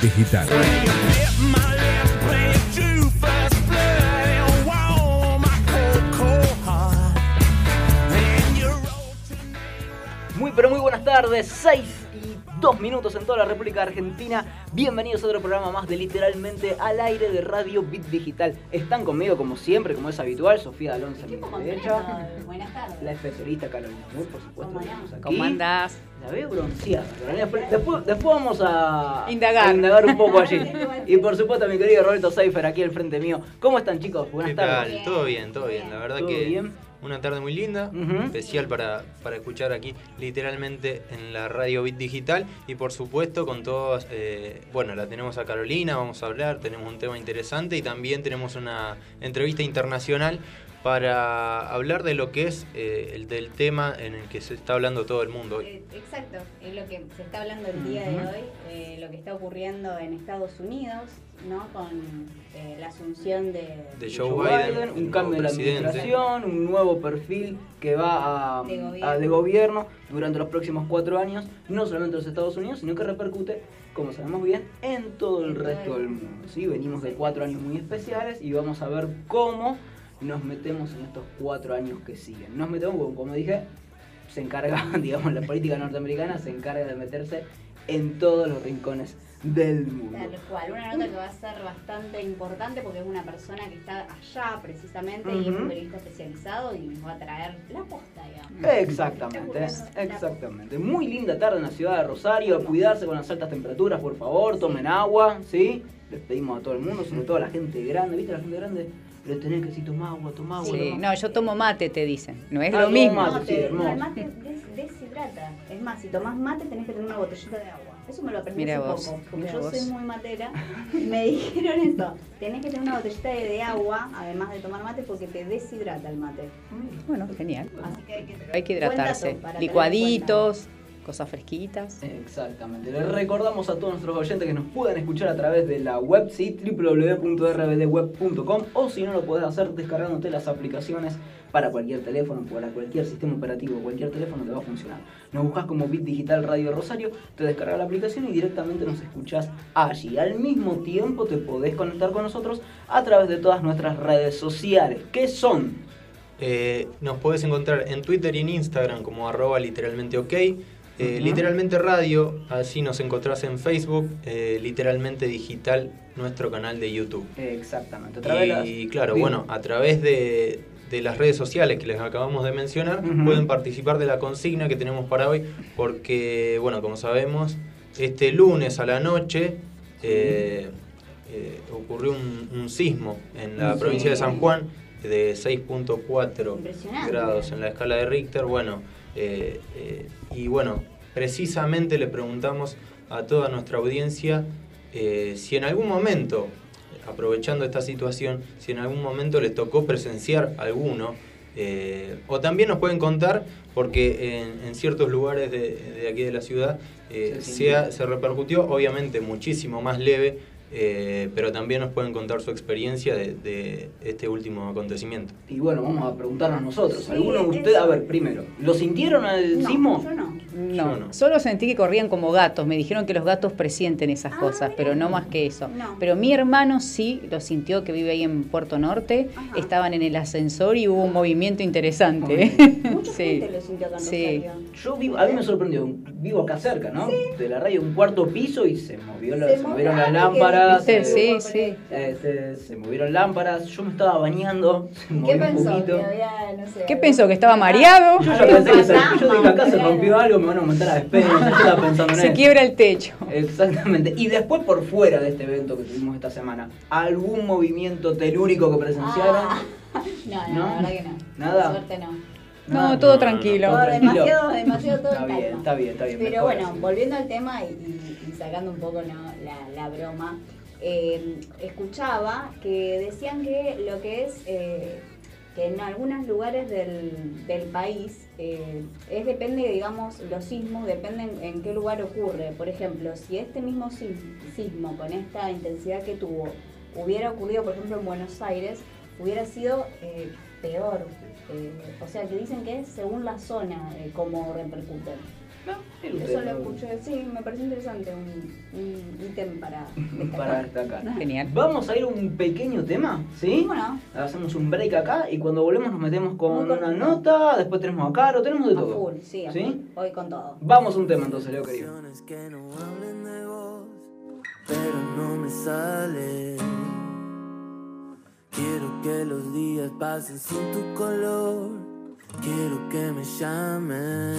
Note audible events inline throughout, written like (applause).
Digital. Muy pero muy buenas tardes, 6 2 minutos en toda la República Argentina. Bienvenidos a otro programa más de literalmente al aire de Radio Bit Digital. Están conmigo como siempre, como es habitual, Sofía Alonso a mi derecha. Buenas tardes. La especialista Carolina Moore, por supuesto. ¿Cómo que tenemos aquí. ¿Cómo andás? La veo bronceada. Después, después, después vamos a Indagar. a indagar un poco allí. (laughs) Y por supuesto mi querido Roberto Seifer aquí al frente mío. ¿Cómo están chicos? Buenas ¿Qué tardes. tal? Todo bien, todo bien. La verdad ¿Todo que bien? Una tarde muy linda, especial para, para escuchar aquí literalmente en la radio Bit Digital. Y por supuesto con todos, eh, bueno, la tenemos a Carolina, vamos a hablar, tenemos un tema interesante y también tenemos una entrevista internacional para hablar de lo que es eh, el del tema en el que se está hablando todo el mundo hoy. Eh, Exacto, es lo que se está hablando el día de hoy, eh, lo que está ocurriendo en Estados Unidos, ¿no? Con eh, la asunción de, De Joe Joe Biden, Biden, un cambio en la administración, un nuevo perfil que va a, De gobierno. a- de gobierno durante los próximos cuatro años, no solamente en los Estados Unidos, sino que repercute, como sabemos bien, en todo el resto el del mundo. ¿sí? Venimos de cuatro años muy especiales y vamos a ver cómo nos metemos en estos cuatro años que siguen. Nos metemos, como, como dije, se encarga, (laughs) digamos, la política norteamericana se encarga de meterse en todos los rincones del mundo. Tal cual, una nota que va a ser bastante importante porque es una persona que está allá precisamente y es un periodista especializado y nos va a traer la posta, digamos. Exactamente, exactamente. Muy linda tarde en la ciudad de Rosario. A cuidarse con las altas temperaturas, por favor. Tomen agua, ¿sí? Les pedimos a todo el mundo, sobre todo a la gente grande. ¿Viste? La gente grande le tenés que decir toma agua, toma agua. Sí, no, yo tomo mate, te dicen. No es Ah, lo mismo. mate. No, sí, el mate des- deshidrata. Es más, si tomás mate tenés que tener una botellita de agua. Eso me lo aprendí Mira hace vos, poco. Porque mira yo vos. soy muy matera y me (laughs) dijeron eso. Tenés que tener una botellita de, de agua, además de tomar mate, porque te deshidrata el mate. Bueno, genial. Así que hay que, Hay hidratarse. Licuaditos, cosas fresquitas. Exactamente. Les recordamos a todos nuestros oyentes que nos puedan escuchar a través de la web, ¿sí? www.rbdweb.com o si no lo podés hacer descargándote las aplicaciones para cualquier teléfono, para cualquier sistema operativo, cualquier teléfono te va a funcionar. Nos buscas como Bit Digital Radio Rosario, te descargas la aplicación y directamente nos escuchás allí. Al mismo tiempo te podés conectar con nosotros a través de todas nuestras redes sociales. ¿Qué son? Eh, nos podés encontrar en Twitter y en Instagram como arroba literalmente ok. eh. Literalmente Radio, así nos encontrás en Facebook, eh, literalmente digital, nuestro canal de YouTube. Exactamente. A través de Y las- claro, Bien. bueno, a través de, de las redes sociales que les acabamos de mencionar, pueden participar de la consigna que tenemos para hoy, porque, bueno, como sabemos, este lunes a la noche eh, eh, ocurrió un, un sismo en la Sí. provincia de San Juan de 6.4 Impresionante. grados en la escala de Richter. Bueno, eh, y bueno, precisamente le preguntamos a toda nuestra audiencia si en algún momento, aprovechando esta situación, si en algún momento les tocó presenciar alguno, eh, o también nos pueden contar, porque en, en ciertos lugares de, de aquí de la ciudad eh, se repercutió, obviamente muchísimo más leve, eh, pero también nos pueden contar su experiencia de, de este último acontecimiento. Y bueno, vamos a preguntarnos nosotros. Sí, ¿Alguno de ustedes, a ver, primero, ¿lo sintieron al No, sismo? yo no. No, Yo no. solo sentí que corrían como gatos. Me dijeron que los gatos presienten esas Ah, cosas, mira. pero no más que eso. No. Pero mi hermano sí lo sintió, que vive ahí en Puerto Norte. Ajá. Estaban en el ascenso y hubo un movimiento interesante. (laughs) Mucha Sí. gente lo sintió Sí. Yo vivo, a mí me sorprendió, vivo acá cerca, ¿no? De la radio, un cuarto piso y se movió la- Se se, movió movieron las que lámparas. ¿Viste? eh, Sí, sí. ahí. este, se movieron lámparas, yo me estaba bañando, se ¿Qué un pensó? Que había, no sé, ¿Qué pensó? ¿Que estaba mareado? Yo ya pensé que se, yo dije acá se rompió algo, me van a aumentar la despensa, yo estaba pensando en Se eso. quiebra el techo. Exactamente. Y después por fuera de este evento que tuvimos esta semana, ¿algún movimiento telúrico que presenciaron? Ah, (laughs) no, no, ¿No? la verdad que no. Nada. Por suerte no. Nada. No, todo no, tranquilo. no, Todo tranquilo. demasiado, demasiado todo Está en bien, está bien, está bien. Pero mejor bueno, volviendo al tema y sacando un poco ¿no? la, la broma, eh, escuchaba que decían que lo que es eh, que en algunos lugares del, del país eh, es depende, digamos, los sismos dependen en qué lugar ocurre. Por ejemplo, si este mismo sis- sismo con esta intensidad que tuvo hubiera ocurrido, por ejemplo, en Buenos Aires, hubiera sido eh, peor. O sea, que dicen que es según la zona cómo repercuten. No, Eso lo escuché, sí, me pareció interesante, un, un ítem (laughs) para destacar. Para destacar. (laughs) Genial. Vamos a ir a un pequeño tema, ¿sí? Bueno, Hacemos un break acá y cuando volvemos nos metemos con Muy una nota, después tenemos a Caro, tenemos de a todo. full, sí, a ¿Sí? full. Voy con todo. Vamos a un tema entonces, Leo querido. Canciones que no hablen de vos, pero no me sale. Quiero que los días pasen sin tu color. Quiero que me llames.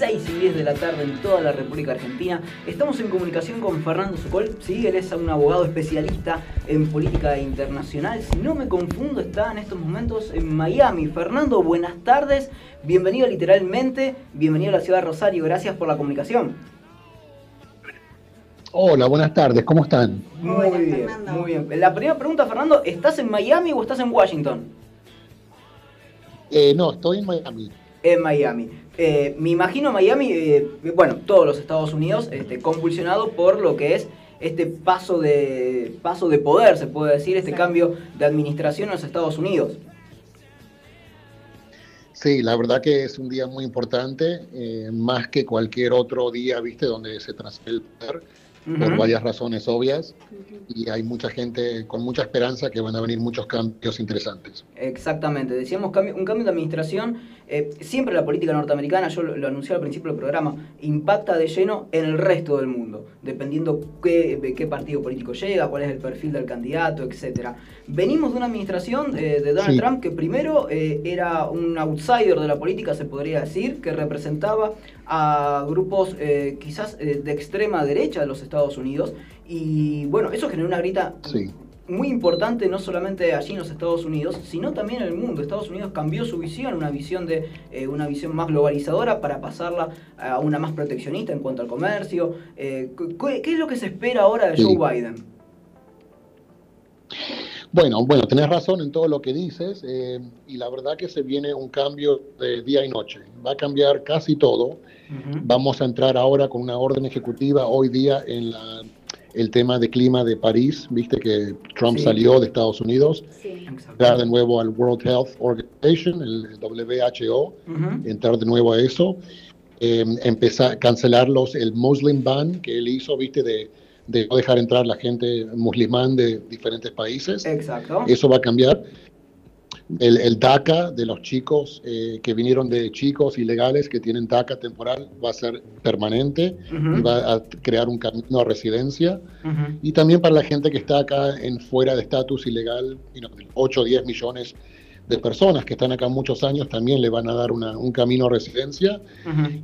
6 y 10 de la tarde en toda la República Argentina. Estamos en comunicación con Fernando Sokol. Sí, él es un abogado especialista en política internacional. Si no me confundo, está en estos momentos en Miami. Fernando, buenas tardes. Bienvenido literalmente. Bienvenido a la ciudad de Rosario. Gracias por la comunicación. Hola, buenas tardes, ¿cómo están? Muy Hola, bien, Fernando. muy bien. La primera pregunta, Fernando, ¿estás en Miami o estás en Washington? Eh, no, estoy en Miami. En Miami. Eh, me imagino Miami, eh, bueno, todos los Estados Unidos, este, convulsionado por lo que es este paso de paso de poder, se puede decir, este Exacto. cambio de administración en los Estados Unidos. Sí, la verdad que es un día muy importante, eh, más que cualquier otro día, viste, donde se transfiere el poder, por Ujú. varias razones obvias, y hay mucha gente con mucha esperanza que van a venir muchos cambios interesantes. Exactamente, decíamos cambio- un cambio de administración. Eh, siempre la política norteamericana, yo lo, lo anuncié al principio del programa, impacta de lleno en el resto del mundo, dependiendo qué, de qué partido político llega, cuál es el perfil del candidato, etcétera. Venimos de una administración eh, de Donald Sí. Trump que primero eh, era un outsider de la política, se podría decir, que representaba a grupos quizás de extrema derecha de los Estados Unidos. Y bueno, eso generó una grita Sí. Muy importante no solamente allí en los Estados Unidos, sino también en el mundo. Estados Unidos cambió su visión, una visión de eh, una visión más globalizadora para pasarla a una más proteccionista en cuanto al comercio. Eh, ¿qué, qué es lo que se espera ahora de Sí. Joe Biden? Bueno, bueno, tenés razón en todo lo que dices eh, y la verdad que se viene un cambio de día y noche. Va a cambiar casi todo. Vamos a entrar ahora con una orden ejecutiva hoy día en la, el tema de clima de París. Viste que Trump Sí. salió de Estados Unidos, Sí. entrar de nuevo al World Health Organization, el WHO, entrar de nuevo a eso, eh, empezar cancelar los, el Muslim ban que él hizo, viste, de, de no dejar entrar la gente musulmán de diferentes países. Exacto. Eso va a cambiar. El, el DACA de los chicos eh, que vinieron de chicos ilegales que tienen DACA temporal va a ser permanente y va a crear un camino a residencia. Y también para la gente que está acá en fuera de estatus ilegal, you know, 8 o 10 millones de personas que están acá muchos años, también le van a dar una- un camino a residencia.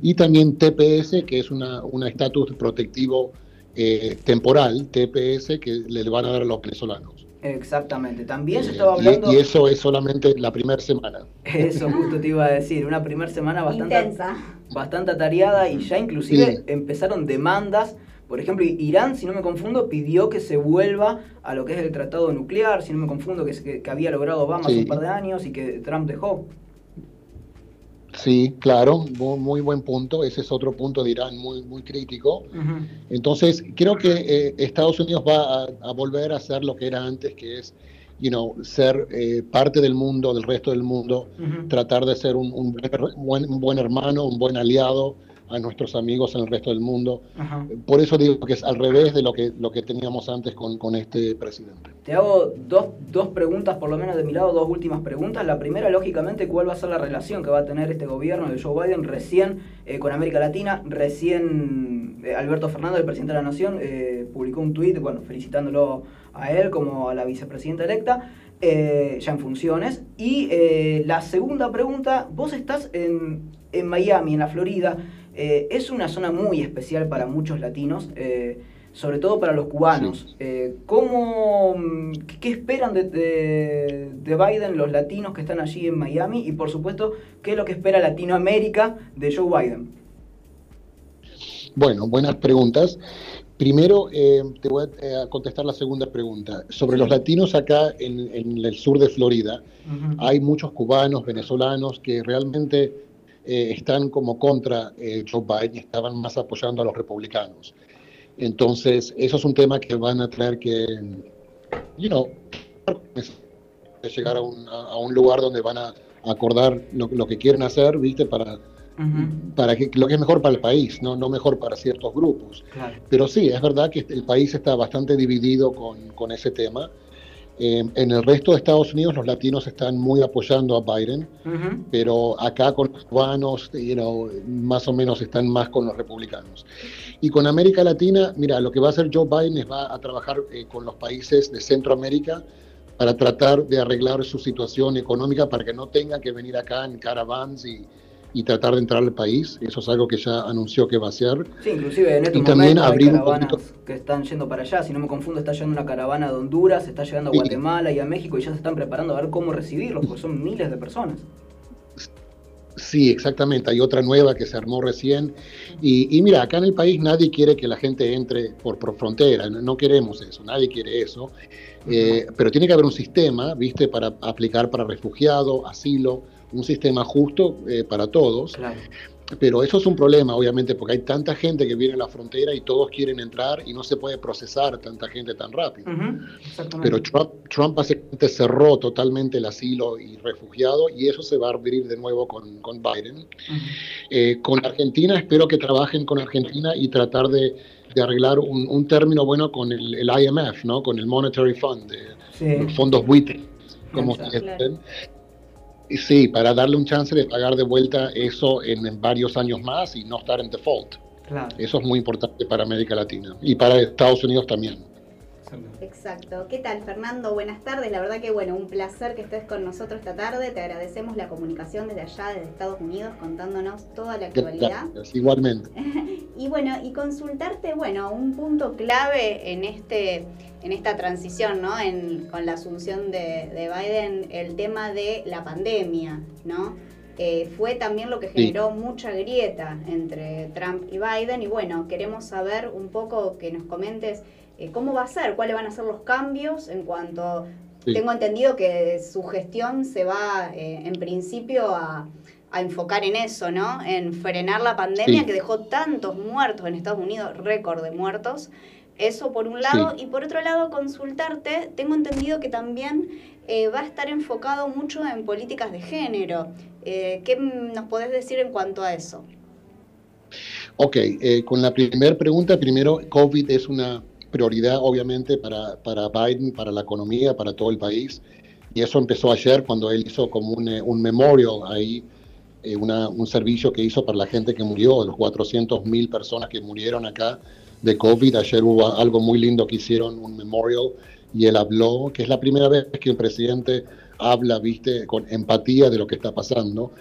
Y también TPS, que es una un estatus protectivo eh, temporal, TPS, que le van a dar a los venezolanos. Exactamente. También se estaba hablando. y, eso es solamente la primera semana. Eso justo te iba a decir. Una primera semana bastante, Intensa. bastante atareada y ya inclusive Sí. empezaron demandas. Por ejemplo, Irán, si no me confundo, pidió que se vuelva a lo que es el tratado nuclear, si no me confundo, que, que, que había logrado Obama hace un par de años y que Trump dejó. Sí, claro, muy, muy buen punto. Ese es otro punto de Irán muy, muy crítico. Entonces, creo que eh, Estados Unidos va a, a volver a ser lo que era antes, que es, you know, ser eh, parte del mundo, del resto del mundo, tratar de ser un, un buen, un buen hermano, un buen aliado a nuestros amigos en el resto del mundo. Ajá. Por eso digo que es al revés de lo que, lo que teníamos antes con, con este presidente. Te hago dos, dos preguntas, por lo menos de mi lado, dos últimas preguntas. La primera, lógicamente, ¿cuál va a ser la relación que va a tener este gobierno de Joe Biden recién eh, con América Latina? Recién eh, Alberto Fernández, el presidente de la Nación, eh, publicó un tuit, bueno, felicitándolo a él como a la vicepresidenta electa, eh, ya en funciones. Y eh, la segunda pregunta, vos estás en, en Miami, en la Florida. Eh, es una zona muy especial para muchos latinos. eh, sobre todo para los cubanos. Eh, ¿cómo, mm, qué, esperan de, de- de Biden los latinos que están allí en Miami? Y por supuesto, ¿qué es lo que espera Latinoamérica de Joe Biden? Bueno, buenas preguntas. Primero, te voy a contestar la segunda pregunta. Sobre los latinos acá en, en el sur de Florida, hay muchos cubanos, venezolanos que realmente eh, están como contra eh, Joe Biden estaban más apoyando a los republicanos. Entonces, eso es un tema que van a tener que, you know, llegar a un, a- un lugar donde van a acordar lo, lo que quieren hacer, ¿viste? Para, para que, lo que es mejor para el país, no, no mejor para ciertos grupos. Claro. Pero sí, es verdad que el país está bastante dividido con, con ese tema. Eh, en el resto de Estados Unidos los latinos están muy apoyando a Biden, pero acá con los cubanos, you know, más o menos están más con los republicanos. Y con América Latina, mira, lo que va a hacer Joe Biden es va a trabajar eh, con los países de Centroamérica para tratar de arreglar su situación económica para que no tengan que venir acá en caravans y, y tratar de entrar al país. Eso es algo que ya anunció que va a hacer. Sí, inclusive en estos Y también hay un caravanas poquito- que están yendo para allá. Si no me confundo, está yendo una caravana de Honduras, está llegando a. Guatemala y a México y ya se están preparando a ver cómo recibirlos, porque son miles de personas. Sí, exactamente. Hay otra nueva que se armó recién. Y, y mira, acá en el país nadie quiere que la gente entre por, por frontera. No, no queremos eso. Nadie quiere eso. Eh, pero tiene que haber un sistema, ¿viste? Para aplicar para refugiado, asilo, un sistema justo eh, para todos. Claro. Pero eso es un problema, obviamente, porque hay tanta gente que viene a la frontera y todos quieren entrar y no se puede procesar tanta gente tan rápido. Ujú, Exactamente. Pero Trump, Trump básicamente cerró totalmente el asilo y refugiado y eso se va a abrir de nuevo con, con Biden. Eh, con Argentina, espero que trabajen con Argentina y tratar de, de arreglar un, un término bueno con el, el IMF, ¿no? con el Monetary Fund, de, Sí. los fondos buitre, como Exacto. Sí, para darle un chance de pagar de vuelta eso en, en varios años más y no estar en default. Claro. Eso es muy importante para América Latina y para Estados Unidos también. Exacto. ¿Qué tal, Fernando? Buenas tardes. La verdad que, bueno, un placer que estés con nosotros esta tarde. Te agradecemos la comunicación desde allá, desde Estados Unidos, contándonos toda la actualidad. Gracias, igualmente. (laughs) Y bueno, y consultarte, bueno, un punto clave en este en esta transición, ¿no? En, con la asunción de, de Biden, el tema de la pandemia, ¿no? Eh, fue también lo que generó mucha grieta entre Trump y Biden. Y bueno, queremos saber un poco que nos comentes cómo va a ser, cuáles van a ser los cambios en cuanto... Sí. Tengo entendido que su gestión se va eh, en principio a, a enfocar en eso, ¿no? En frenar la pandemia Sí. que dejó tantos muertos en Estados Unidos, récord de muertos. Eso por un lado. Sí. Y por otro lado, consultarte, tengo entendido que también eh, va a estar enfocado mucho en políticas de género. Eh, ¿Qué nos podés decir en cuanto a eso? Ok, eh, con la primera pregunta, primero, COVID es una prioridad obviamente para, para Biden, para la economía, para todo el país. Y eso empezó ayer cuando él hizo como un, eh, un memorial ahí, eh, un servicio que hizo para la gente que murió, los 400 mil personas que murieron acá de COVID. Ayer hubo algo muy lindo que hicieron, un memorial, y él habló, que es la primera vez que un presidente habla, viste, con empatía de lo que está pasando.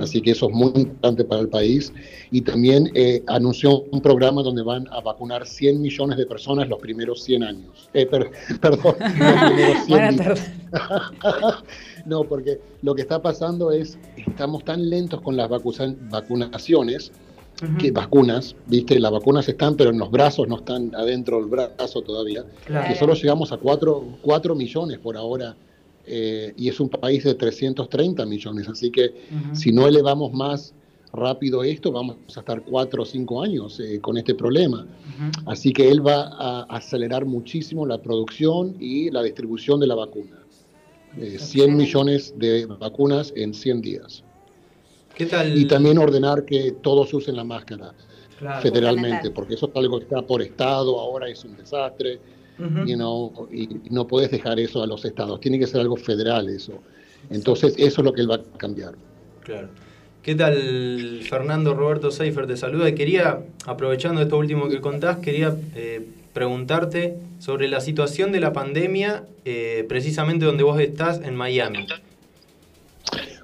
Así que eso es muy importante para el país. Y también eh, anunció un programa donde van a vacunar 100 millones de personas los primeros 100 años. Eh, per- (laughs) perdón, los (laughs) primeros 100 Buena di- tarde. (laughs) no, porque lo que está pasando es, estamos tan lentos con las vacunaciones, que vacunas, viste, las vacunas están, pero en los brazos no están adentro del brazo todavía, Claro. que solo llegamos a 4, millones por ahora, eh, y es un país de 330 millones, así que Ujú. si no elevamos más rápido esto, vamos a estar 4 o 5 años eh, con este problema. Ujú. Así que él va a acelerar muchísimo la producción y la distribución de la vacuna. Eh, 100 millones de vacunas en 100 días. ¿Qué tal? Y también ordenar que todos usen la máscara Claro. federalmente, porque eso es algo que está por estado, ahora es un desastre, You know, y no puedes dejar eso a los estados, tiene que ser algo federal eso. Entonces eso es lo que él va a cambiar. Claro. ¿Qué tal, Fernando Roberto Seifer? Te saluda y quería, aprovechando esto último que contás, quería eh, preguntarte sobre la situación de la pandemia, eh, precisamente donde vos estás, en Miami.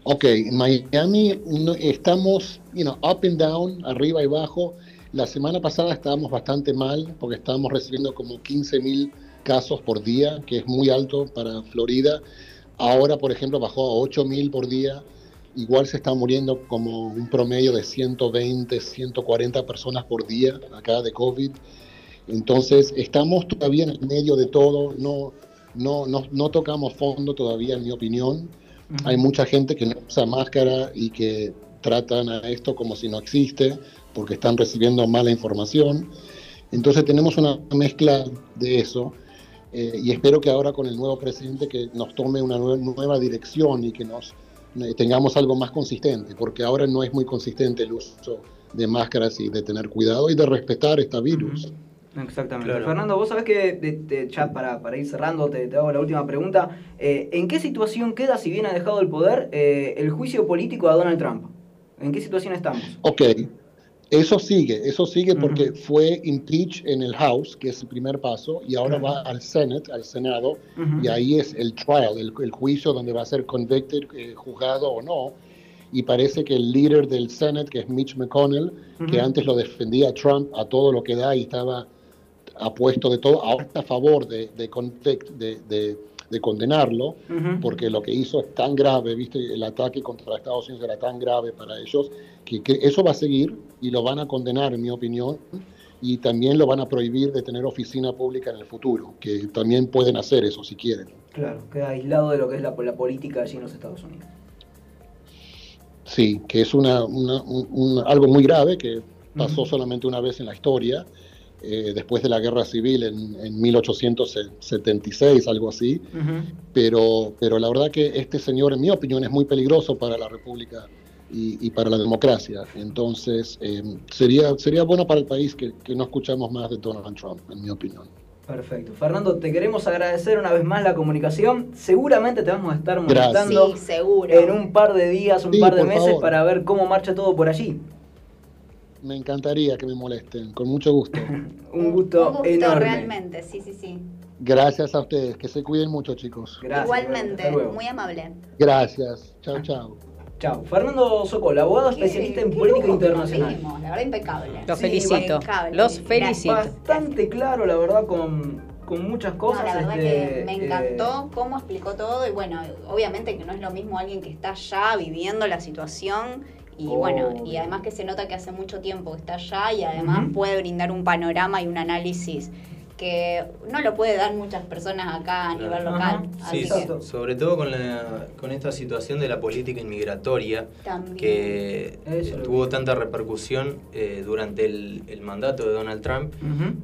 Ok, Miami no- estamos, you know, up and down, arriba y abajo. La semana pasada estábamos bastante mal porque estábamos recibiendo como 15 mil casos por día, que es muy alto para Florida. Ahora, por ejemplo, bajó a 8 mil por día. Igual se está muriendo como un promedio de 120, 140 personas por día acá de COVID. Entonces, estamos todavía en el medio de todo. No, no, no, no tocamos fondo todavía, en mi opinión. Hay mucha gente que no usa máscara y que tratan a esto como si no existe porque están recibiendo mala información. Entonces tenemos una mezcla de eso eh, y espero que ahora con el nuevo presidente que nos tome una nue- nueva dirección y que nos eh, tengamos algo más consistente, porque ahora no es muy consistente el uso de máscaras y de tener cuidado y de respetar este virus. Exactamente. Claro. Fernando, vos sabés que, de- de- ya para, para ir cerrando, te, te hago la última pregunta. Eh, ¿En qué situación queda, si bien ha dejado el poder, eh, el juicio político a Donald Trump? ¿En qué situación estamos? Ok, eso sigue, eso sigue porque fue impeach en el House, que es el primer paso, y ahora Claro. va al Senate, al Senado, y ahí es el trial, el, el juicio donde va a ser convicted, eh, juzgado o no. Y parece que el líder del Senate, que es Mitch McConnell, que antes lo defendía a Trump a todo lo que da y estaba apuesto de todo, ahora está a favor de, de, convict- de, de- de condenarlo porque lo que hizo es tan grave, viste, el ataque contra Estados Unidos era tan grave para ellos, que, que eso va a seguir y lo van a condenar, en mi opinión, y también lo van a prohibir de tener oficina pública en el futuro, que también pueden hacer eso si quieren. Claro, queda aislado de lo que es la, la política allí en los Estados Unidos. Sí, que es una, una- un- un- algo muy grave que pasó solamente una vez en la historia, eh, después de la guerra civil en, en 1876, algo así. Ujú. pero, pero la verdad que este señor, en mi opinión, es muy peligroso para la República y, y para la democracia. Entonces, eh, sería, sería bueno para el país que, que no escuchamos más de Donald Trump, en mi opinión. Perfecto. Fernando, te queremos agradecer una vez más la comunicación. Seguramente te vamos a estar molestando Sí, seguro. en un par de días, un Sí, par de meses favor. para ver cómo marcha todo por allí. Me encantaría que me molesten, con mucho gusto. (laughs) Un gusto, Un gusto enorme. realmente, sí, sí, sí. Gracias a ustedes, que se cuiden mucho, chicos. Gracias, Igualmente, muy amable. Gracias. Chao, chao. Chao. Fernando Sokol, abogado especialista en política internacional. conseguimos, La verdad, impecable. Los Sí, felicito. impecable. Los felicito. Bastante claro, la verdad, con, con muchas No, cosas. la verdad este, que me eh, encantó cómo explicó todo y bueno, obviamente que no es lo mismo alguien que está allá viviendo la situación y bueno, y además que se nota que hace mucho tiempo que está allá y además puede brindar un panorama y un análisis que no lo puede dar muchas personas acá a nivel Claro. local. Así Sí, que sobre todo con, la- con esta situación de la política inmigratoria también. que Eso tuvo tanta repercusión eh, durante el, el mandato de Donald Trump.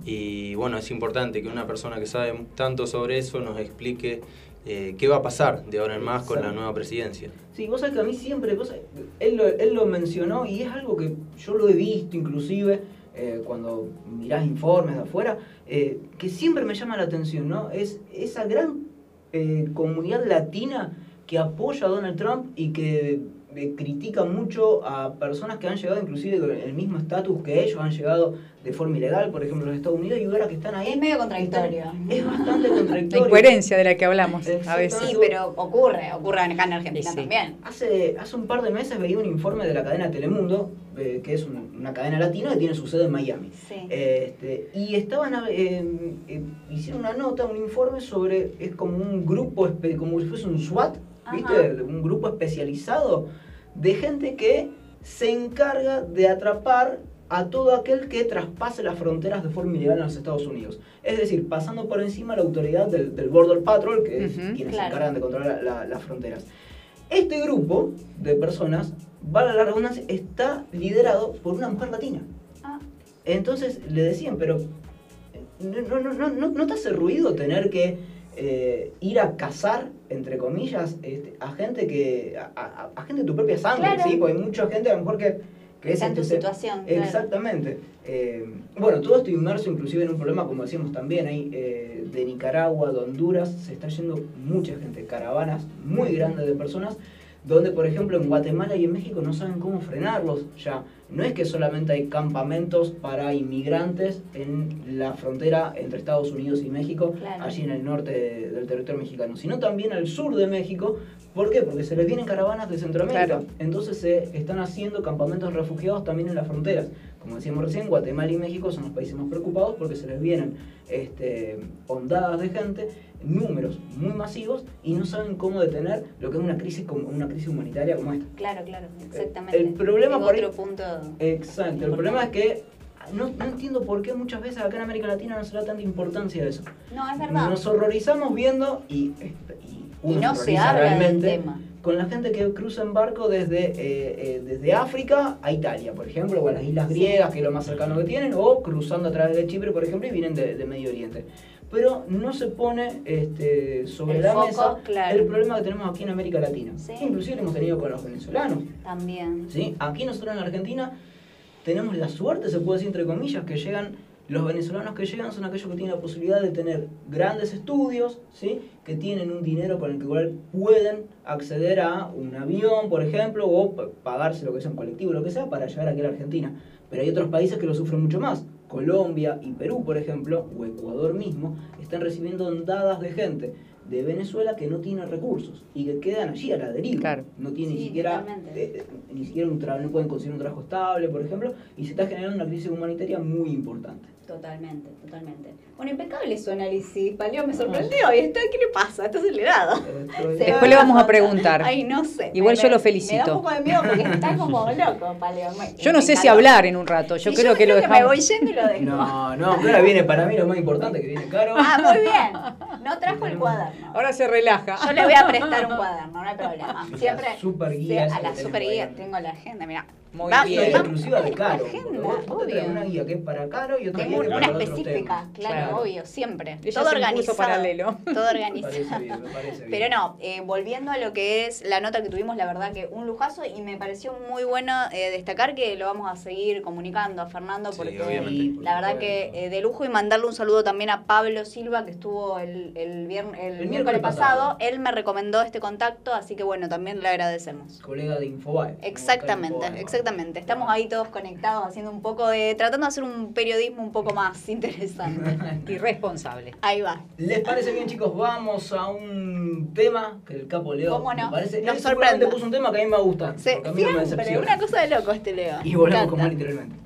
Y bueno, es importante que una persona que sabe tanto sobre eso nos explique eh, qué va a pasar de ahora en más con la nueva presidencia. Sí, vos sabés que a mí siempre, vos sabés, él, lo, él lo mencionó y es algo que yo lo he visto inclusive eh, cuando mirás informes de afuera, eh, que siempre me llama la atención, ¿no? Es esa gran eh, comunidad latina que apoya a Donald Trump y que eh, critica mucho a personas que han llegado inclusive con el mismo estatus que ellos, han llegado de forma ilegal, por ejemplo, los Estados Unidos, y ahora que están ahí... Es medio contradictorio. están- es bastante (laughs) La contradictorio. incoherencia de la que hablamos a veces. Sí, pero ocurre, ocurre acá en Argentina Sí, sí. también. Hace, hace un par de meses veía un informe de la cadena Telemundo, eh, que es un- una cadena latina que tiene su sede en Miami. Sí. Este, y estaban eh, eh, hicieron una nota, un informe sobre, es como un grupo, como si fuese un SWAT, ¿viste? Ajá. Un grupo especializado de gente que se encarga de atrapar a todo aquel que traspase las fronteras de forma ilegal en los Estados Unidos. Es decir, pasando por encima la autoridad del, del Border Patrol, que es quienes se claro. encargan de controlar la- las fronteras. Este grupo de personas, vale la redundancia, está liderado por una mujer latina. Ah, Entonces le decían, pero eh, no, no, no, no, ¿no te hace ruido tener que eh, ir a cazar, entre comillas, este, a gente que. A, a- a gente de tu propia sangre, Claro. ¿sí? Porque hay mucha gente a lo mejor que. que está en tu este, se- situación. claro. Exactamente. Eh, bueno, todo esto inmerso inclusive en un problema, como decíamos también, ahí eh, de Nicaragua, de Honduras, se está yendo mucha gente, caravanas muy grandes de personas, donde por ejemplo en Guatemala y en México no saben cómo frenarlos ya. No es que solamente hay campamentos para inmigrantes en la frontera entre Estados Unidos y México, Claro. allí en el norte de- del territorio mexicano, sino también al sur de México. ¿Por qué? Porque se les vienen caravanas de Centroamérica. Claro. Entonces se están haciendo campamentos refugiados también en las fronteras. Como decíamos recién, Guatemala y México son los países más preocupados porque se les vienen este, ondadas de gente, números muy masivos y no saben cómo detener lo que es una crisis como una crisis humanitaria como esta. Claro, claro, exactamente. El problema por ahí- otro punto. Exacto. El problema es que no, no entiendo por qué muchas veces acá en América Latina no se da tanta importancia a eso. No, es verdad. Nos horrorizamos viendo y, y no se habla del tema. con la gente que cruza en barco desde, eh, eh, desde África a Italia, por ejemplo, o a las islas griegas, que es lo más cercano que tienen, o cruzando a través de Chipre, por ejemplo, y vienen de, de Medio Oriente. Pero no se pone este, sobre El la foco, mesa claro. el problema que tenemos aquí en América Latina. Sí. Inclusive lo hemos tenido con los venezolanos. También. ¿sí? Aquí nosotros en la Argentina tenemos la suerte, se puede decir entre comillas, que llegan, los venezolanos que llegan son aquellos que tienen la posibilidad de tener grandes estudios, ¿sí? que tienen un dinero con el que igual pueden acceder a un avión, por ejemplo, o pa- pagarse lo que sea un colectivo, lo que sea, para llegar aquí a la Argentina. Pero hay otros países que lo sufren mucho más. Colombia y Perú, por ejemplo, o Ecuador mismo, están recibiendo ondadas de gente de Venezuela que no tiene recursos y que quedan allí a la deriva. Claro. No tienen ni siquiera eh, eh, ni siquiera un trabajo, no pueden conseguir un trabajo estable, por ejemplo, y se está generando una crisis humanitaria muy importante. Totalmente, totalmente. Bueno, impecable su análisis, Paleo, me sorprendió. ¿Y está, qué le pasa? Está acelerado. Esto Después le vamos a preguntar. Ay, no sé. Igual Me- yo lo me- felicito. Me da un poco de miedo porque está como loco, Paleo. Me- Yo no me sé si hablar en un rato. Yo creo que lo me dejamos. voy yendo y lo dejo. No, no, ahora viene para mí lo más importante, que viene caro. Ah, muy bien. No trajo el cuaderno. Ahora se relaja. Yo le voy a prestar un cuaderno, no hay problema. La Siempre. super guía a la super guía tengo la agenda, mira. Muy Va- bien. Exclusiva de caro. Agenda, Vos- te una guía que es para caro y otra Tengo guía que es una para específica, claro, obvio, siempre. Ella todo organizado. paralelo. Todo (laughs) Me parece organizado. bien, me parece bien. Pero no, eh, volviendo a lo que es la nota que tuvimos, la verdad que un lujazo y me pareció muy bueno eh, destacar que lo vamos a seguir comunicando a Fernando Sí, porque obviamente. la verdad que eh, de lujo y mandarle un saludo también a Pablo Silva que estuvo el, el, vier- el El miércoles miércoles pasado. pasado. Él me recomendó este contacto, así que bueno, también le agradecemos. Colega de Infobae. Exactamente, Infobae. exactamente. Estamos ahí todos conectados haciendo un poco de, tratando de hacer un periodismo un poco más interesante. (laughs) Irresponsable. Ahí va. ¿Les parece bien, chicos? Vamos a un tema que el capo Leo ¿Cómo no? me parece. Nos él sorprenda. puso un tema que a mí me gusta. No me siempre, decepciona. una cosa de loco este Leo. Y volvemos Me con literalmente.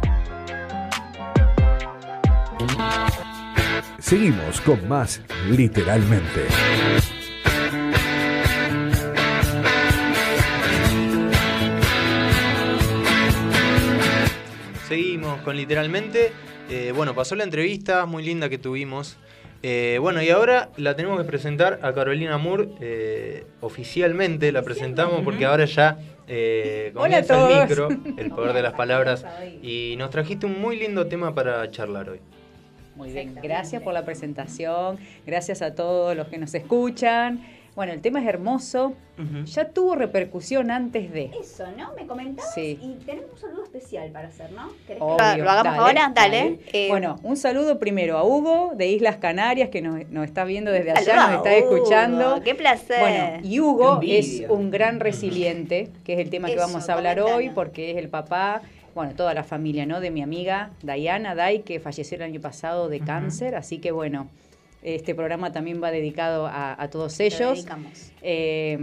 Seguimos con más literalmente. Seguimos con literalmente. Eh, bueno, pasó la entrevista muy linda que tuvimos. Eh, bueno, y ahora la tenemos que presentar a Carolina Moore eh, oficialmente. La presentamos porque ahora ya eh, comienza el micro, el poder de las (laughs) palabras. Y nos trajiste un muy lindo tema para charlar hoy. Muy bien, gracias por la presentación, gracias a todos los que nos escuchan. Bueno, el tema es hermoso, ya tuvo repercusión antes de. Eso, ¿no? Me comentabas Sí. y tenemos un saludo especial para hacer, ¿no? ¿Querés que- Obvio, ¿Lo hagamos ahora? Dale. Eh, bueno, un saludo primero a Hugo de Islas Canarias que nos, nos está viendo desde allá, nos está escuchando. Qué placer. Bueno, y Hugo es un gran resiliente, que es el tema que vamos a hablar hoy, porque es el papá, bueno, toda la familia, ¿no? De mi amiga Diana Dai, que falleció el año pasado de cáncer, así que bueno, este programa también va dedicado a, a todos Lo ellos. dedicamos. Eh,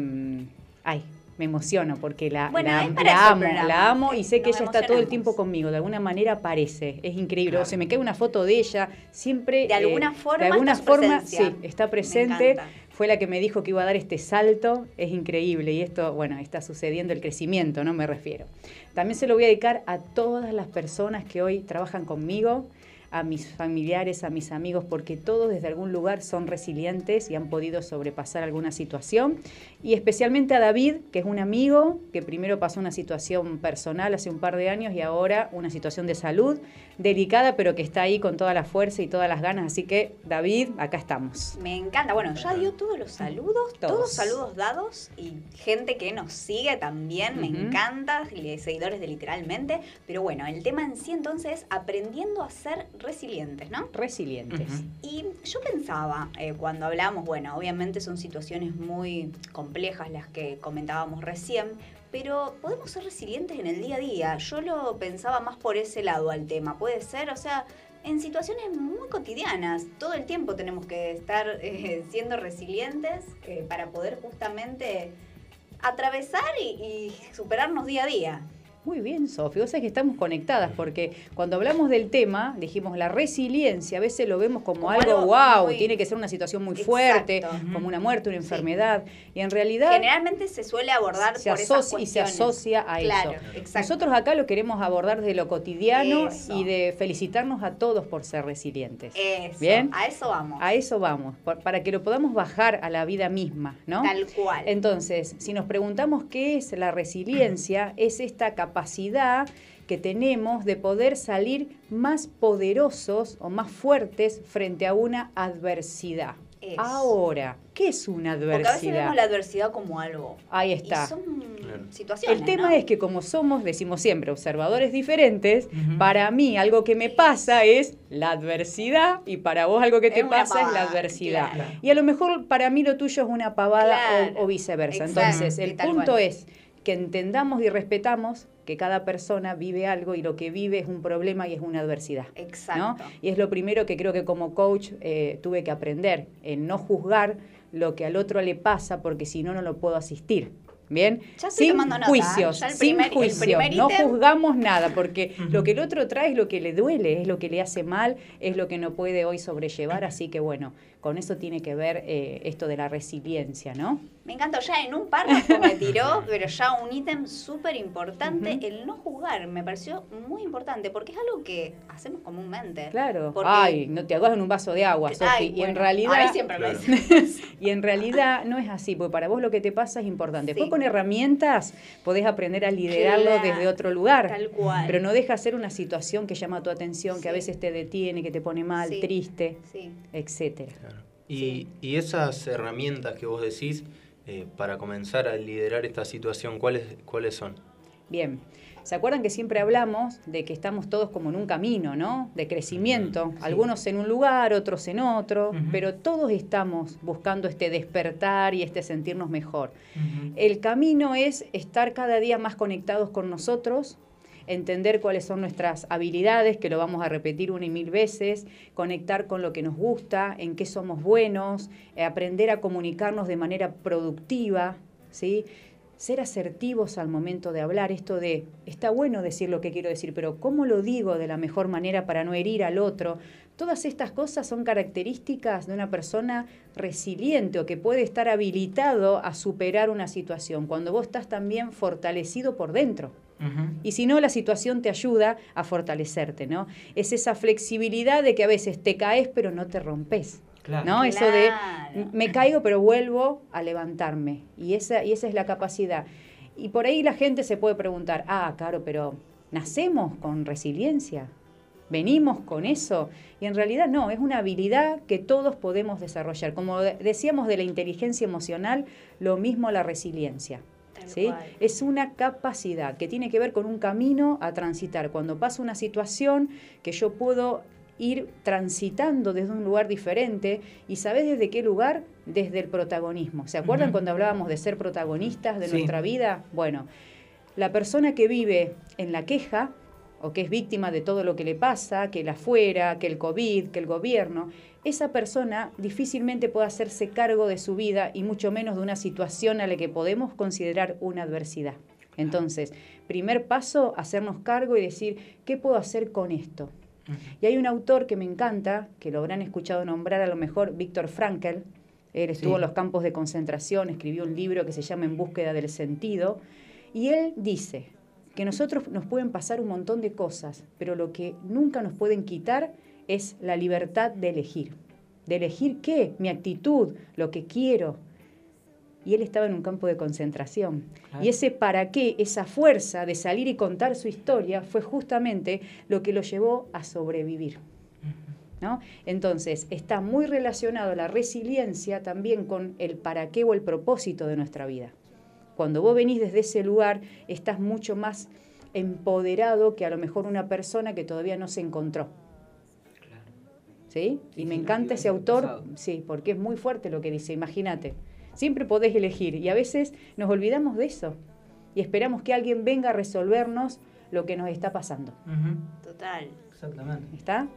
ay, me emociono porque la, Bueno, la- amo, programa. la amo y sé que Nos ella está todo el tiempo conmigo, de alguna manera aparece, es increíble, o se me cae una foto de ella, siempre... De alguna forma De alguna está forma, presencia. sí, está presente. Fue la que me dijo que iba a dar este salto, es increíble y esto, bueno, está sucediendo el crecimiento, no me refiero. También se lo voy a dedicar a todas las personas que hoy trabajan conmigo, a mis familiares, a mis amigos, porque todos desde algún lugar son resilientes y han podido sobrepasar alguna situación. Y especialmente a David, que es un amigo que primero pasó una situación personal hace un par de años y ahora una situación de salud delicada, pero que está ahí con toda la fuerza y todas las ganas. Así que, David, acá estamos. Me encanta. Bueno, ya dio todos los saludos, todos, Todos. saludos dados y gente que nos sigue también, me encanta, seguidores de literalmente. Pero bueno, el tema en sí entonces es aprendiendo a ser resilientes, ¿no? Resilientes. Y yo pensaba, eh, cuando hablamos, bueno, obviamente son situaciones muy complejas las que comentábamos recién, pero podemos ser resilientes en el día a día. Yo lo pensaba más por ese lado al tema. Puede ser, o sea, en situaciones muy cotidianas, todo el tiempo tenemos que estar eh, (laughs) siendo resilientes eh, para poder justamente atravesar y, y superarnos día a día. Muy bien, Sofía. Vos sabés que estamos conectadas porque cuando hablamos del tema, dijimos la resiliencia, a veces lo vemos como, Como algo, algo wow, muy- tiene que ser una situación muy Exacto. fuerte, como una muerte, una Sí. enfermedad. Y en realidad Generalmente se suele abordar se por esas y se asocia a Claro, eso. exacto. Nosotros acá lo queremos abordar de lo cotidiano Eso. y de felicitarnos a todos por ser resilientes. Eso, Bien. a eso vamos. A eso vamos, para que lo podamos bajar a la vida misma, ¿no? Tal cual. Entonces, si nos preguntamos qué es la resiliencia, es esta capacidad que tenemos de poder salir más poderosos o más fuertes frente a una adversidad. Ahora, ¿qué es una Porque a veces adversidad? vemos la adversidad como algo. Ahí Y está. son Claro. situaciones. El tema ¿no? es que como somos, decimos siempre, observadores diferentes, para mí algo que me pasa es la adversidad y para vos algo que Es te pasa es la adversidad. claro. Y a lo mejor para mí lo tuyo es una pavada o- Claro, o, viceversa. exacto, Entonces, el punto cual. es que entendamos y respetamos que cada persona vive algo y lo que vive es un problema y es una adversidad. ¿no? Exacto. Y es lo primero que creo que como coach eh, tuve que aprender, en no juzgar lo que al otro le pasa porque si no, no lo puedo asistir. Bien, Ya sin nota, juicios, ya sin juicios, no juzgamos nada, porque (laughs) lo que el otro trae es lo que le duele, es lo que le hace mal, es lo que no puede hoy sobrellevar, (laughs) así que bueno, con eso tiene que ver eh, esto de la resiliencia, ¿no? Me encantó, ya en un párrafo me tiró, (laughs) pero ya un ítem súper importante, el no juzgar, me pareció muy importante, porque es algo que hacemos comúnmente. Claro. Porque- Ay, no te hagas en un vaso de agua, Ay, Sofi. y en bueno, realidad. a mí siempre me dicen. (laughs) y en realidad no es así, porque para vos lo que te pasa es importante. Después Sí. con herramientas podés aprender a liderarlo Claro, desde otro lugar. Tal cual. Pero no deja ser una situación que llama tu atención, que a veces te detiene, que te pone mal, Sí. triste, Sí. etcétera. Claro. Y, y esas herramientas que vos decís eh, para comenzar a liderar esta situación, ¿cuáles, ¿cuáles son? Bien. ¿Se acuerdan que siempre hablamos de que estamos todos como en un camino, ¿no? De crecimiento. Algunos en un lugar, otros en otro, pero todos estamos buscando este despertar y este sentirnos mejor. El camino es estar cada día más conectados con nosotros, entender cuáles son nuestras habilidades, que lo vamos a repetir una y mil veces, conectar con lo que nos gusta, en qué somos buenos, eh, aprender a comunicarnos de manera productiva, ¿sí? Ser asertivos al momento de hablar, esto de, está bueno decir lo que quiero decir, pero ¿cómo lo digo de la mejor manera para no herir al otro? Todas estas cosas son características de una persona resiliente o que puede estar habilitado a superar una situación, cuando vos estás también fortalecido por dentro. Y si no, la situación te ayuda a fortalecerte, ¿no? Es esa flexibilidad de que a veces te caes pero no te rompes. Claro. ¿no? Eso de me caigo pero vuelvo a levantarme. Y esa, y esa es la capacidad. Y por ahí la gente se puede preguntar, ah, claro, pero ¿nacemos con resiliencia? ¿Venimos con eso? Y en realidad no, es una habilidad que todos podemos desarrollar. Como de- decíamos de la inteligencia emocional, lo mismo la resiliencia. Es una capacidad que tiene que ver con un camino a transitar. Cuando pasa una situación que yo puedo ir transitando desde un lugar diferente y ¿sabés desde qué lugar? Desde el protagonismo. ¿Se acuerdan cuando hablábamos de ser protagonistas de Sí. nuestra vida? Bueno, la persona que vive en la queja o que es víctima de todo lo que le pasa, que el afuera, que el COVID, que el gobierno, esa persona difícilmente puede hacerse cargo de su vida y mucho menos de una situación a la que podemos considerar una adversidad. Entonces, primer paso, hacernos cargo y decir, ¿qué puedo hacer con esto? Y hay un autor que me encanta, que lo habrán escuchado nombrar a lo mejor, Víctor Frankl. Él estuvo Sí. en los campos de concentración, escribió un libro que se llama En búsqueda del sentido. Y él dice que nosotros nos pueden pasar un montón de cosas, pero lo que nunca nos pueden quitar es la libertad de elegir. ¿De elegir qué? Mi actitud, lo que quiero. Y él estaba en un campo de concentración. Claro. Y ese para qué, esa fuerza de salir y contar su historia, fue justamente lo que lo llevó a sobrevivir. ¿no? Entonces, está muy relacionado la resiliencia también con el para qué o el propósito de nuestra vida. Cuando vos venís desde ese lugar, estás mucho más empoderado que a lo mejor una persona que todavía no se encontró. ¿Sí? Sí, y me encanta ese autor, pasado. sí, porque es muy fuerte lo que dice, imagínate. Siempre podés elegir y a veces nos olvidamos de eso y esperamos que alguien venga a resolvernos lo que nos está pasando. Total. Exactamente. ¿Está?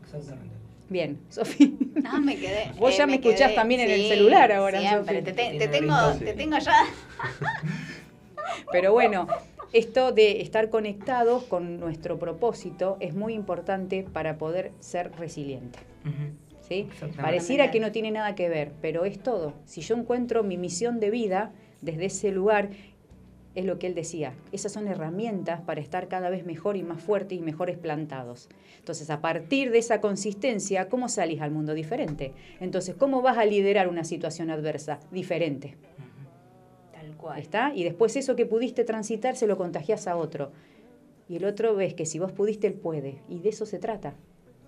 Exactamente. Bien, (laughs) Sofía. Ah, me quedé. (laughs) Vos ya me escuchás quedé- también en el celular ahora, Siempre. Sofi. Te, te- te Tiene tengo, te tengo ya. (laughs) Pero bueno, esto de estar conectados con nuestro propósito es muy importante para poder ser resiliente. ¿sí? Pareciera que no tiene nada que ver, pero es todo. Si yo encuentro mi misión de vida desde ese lugar, es lo que él decía, esas son herramientas para estar cada vez mejor y más fuertes y mejores plantados. Entonces, a partir de esa consistencia, ¿cómo salís al mundo diferente? Entonces, ¿cómo vas a liderar una situación adversa? Diferente. Tal cual. ¿Está? Y después eso que pudiste transitar se lo contagias a otro. Y el otro ves que si vos pudiste, él puede. Y de eso se trata.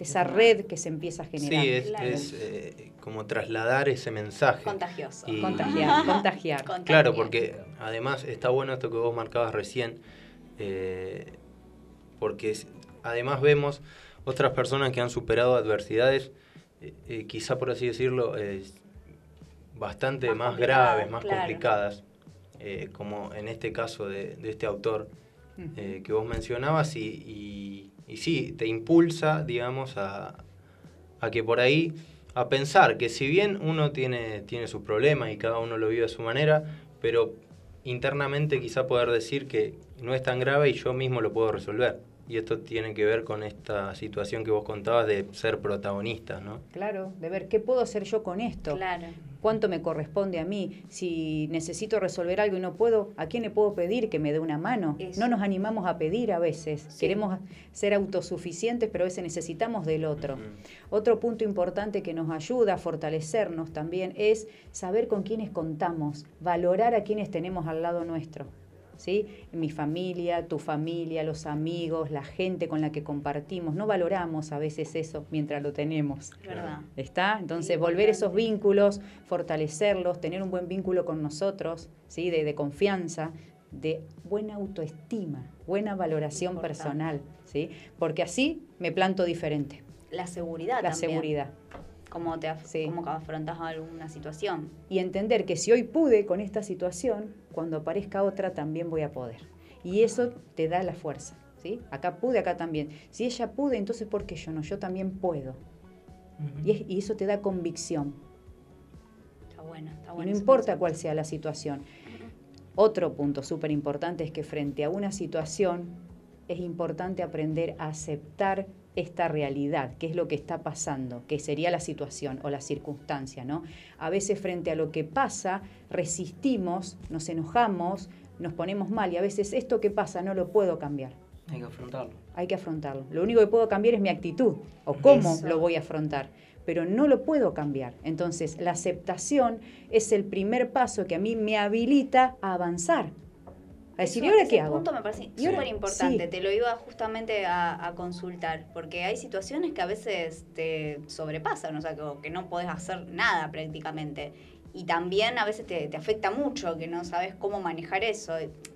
De esa red que se empieza a generar. Sí, es, Claro. es, eh, como trasladar ese mensaje. Contagioso. Y- Contagiar, (laughs) contagiar. Contagiar. Claro, porque además está bueno esto que vos marcabas recién, eh, porque es- además vemos otras personas que han superado adversidades, eh, eh, quizá por así decirlo, eh, bastante Más graves, más claro. complicadas, eh, como en este caso de, de este autor eh, que vos mencionabas, y, y, y sí, te impulsa, digamos, a, a que por ahí, a pensar que si bien uno tiene, tiene sus problemas y cada uno lo vive a su manera, pero internamente quizá poder decir que no es tan grave y yo mismo lo puedo resolver. Y esto tiene que ver con esta situación que vos contabas de ser protagonista, ¿no? Claro, de ver qué puedo hacer yo con esto. Claro. ¿Cuánto me corresponde a mí? Si necesito resolver algo y no puedo, ¿a quién le puedo pedir que me dé una mano? Eso. No nos animamos a pedir a veces. Sí. Queremos ser autosuficientes, pero a veces necesitamos del otro. Otro punto importante que nos ayuda a fortalecernos también es saber con quiénes contamos, valorar a quienes tenemos al lado nuestro. ¿Sí? Mi familia, tu familia, los amigos, la gente con la que compartimos. No valoramos a veces eso mientras lo tenemos. Verdad. ¿Está? Entonces, Sí, volver esos vínculos, fortalecerlos, tener un buen vínculo con nosotros, ¿sí? De, de confianza, de buena autoestima, buena valoración Importante. personal, ¿sí? Porque así me planto diferente. La seguridad La también. seguridad. Cómo te af- Sí. cómo afrontas alguna situación. Y entender que si hoy pude con esta situación, cuando aparezca otra también voy a poder. Y eso te da la fuerza, ¿sí? Acá pude, acá también. Si ella pude, entonces ¿por qué yo no? Yo también puedo. Y, es- y eso te da convicción. Está bueno, está Y bueno. no ese importa cuál sea la situación. Otro punto súper importante es que frente a una situación es importante aprender a aceptar esta realidad, qué es lo que está pasando, que sería la situación o la circunstancia, ¿no? A veces frente a lo que pasa resistimos, nos enojamos, nos ponemos mal y a veces esto que pasa no lo puedo cambiar. Hay que afrontarlo. Hay que afrontarlo. Lo único que puedo cambiar es mi actitud o cómo Eso. lo voy a afrontar, pero no lo puedo cambiar. Entonces, la aceptación es el primer paso que a mí me habilita a avanzar. A decir, ¿y ahora ese qué hago? punto me parece súper importante. Sí. Te lo iba justamente a, a consultar, porque hay situaciones que a veces te sobrepasan, o sea, que, que no podés hacer nada prácticamente. Y también a veces te, te afecta mucho, que no sabes cómo manejar eso.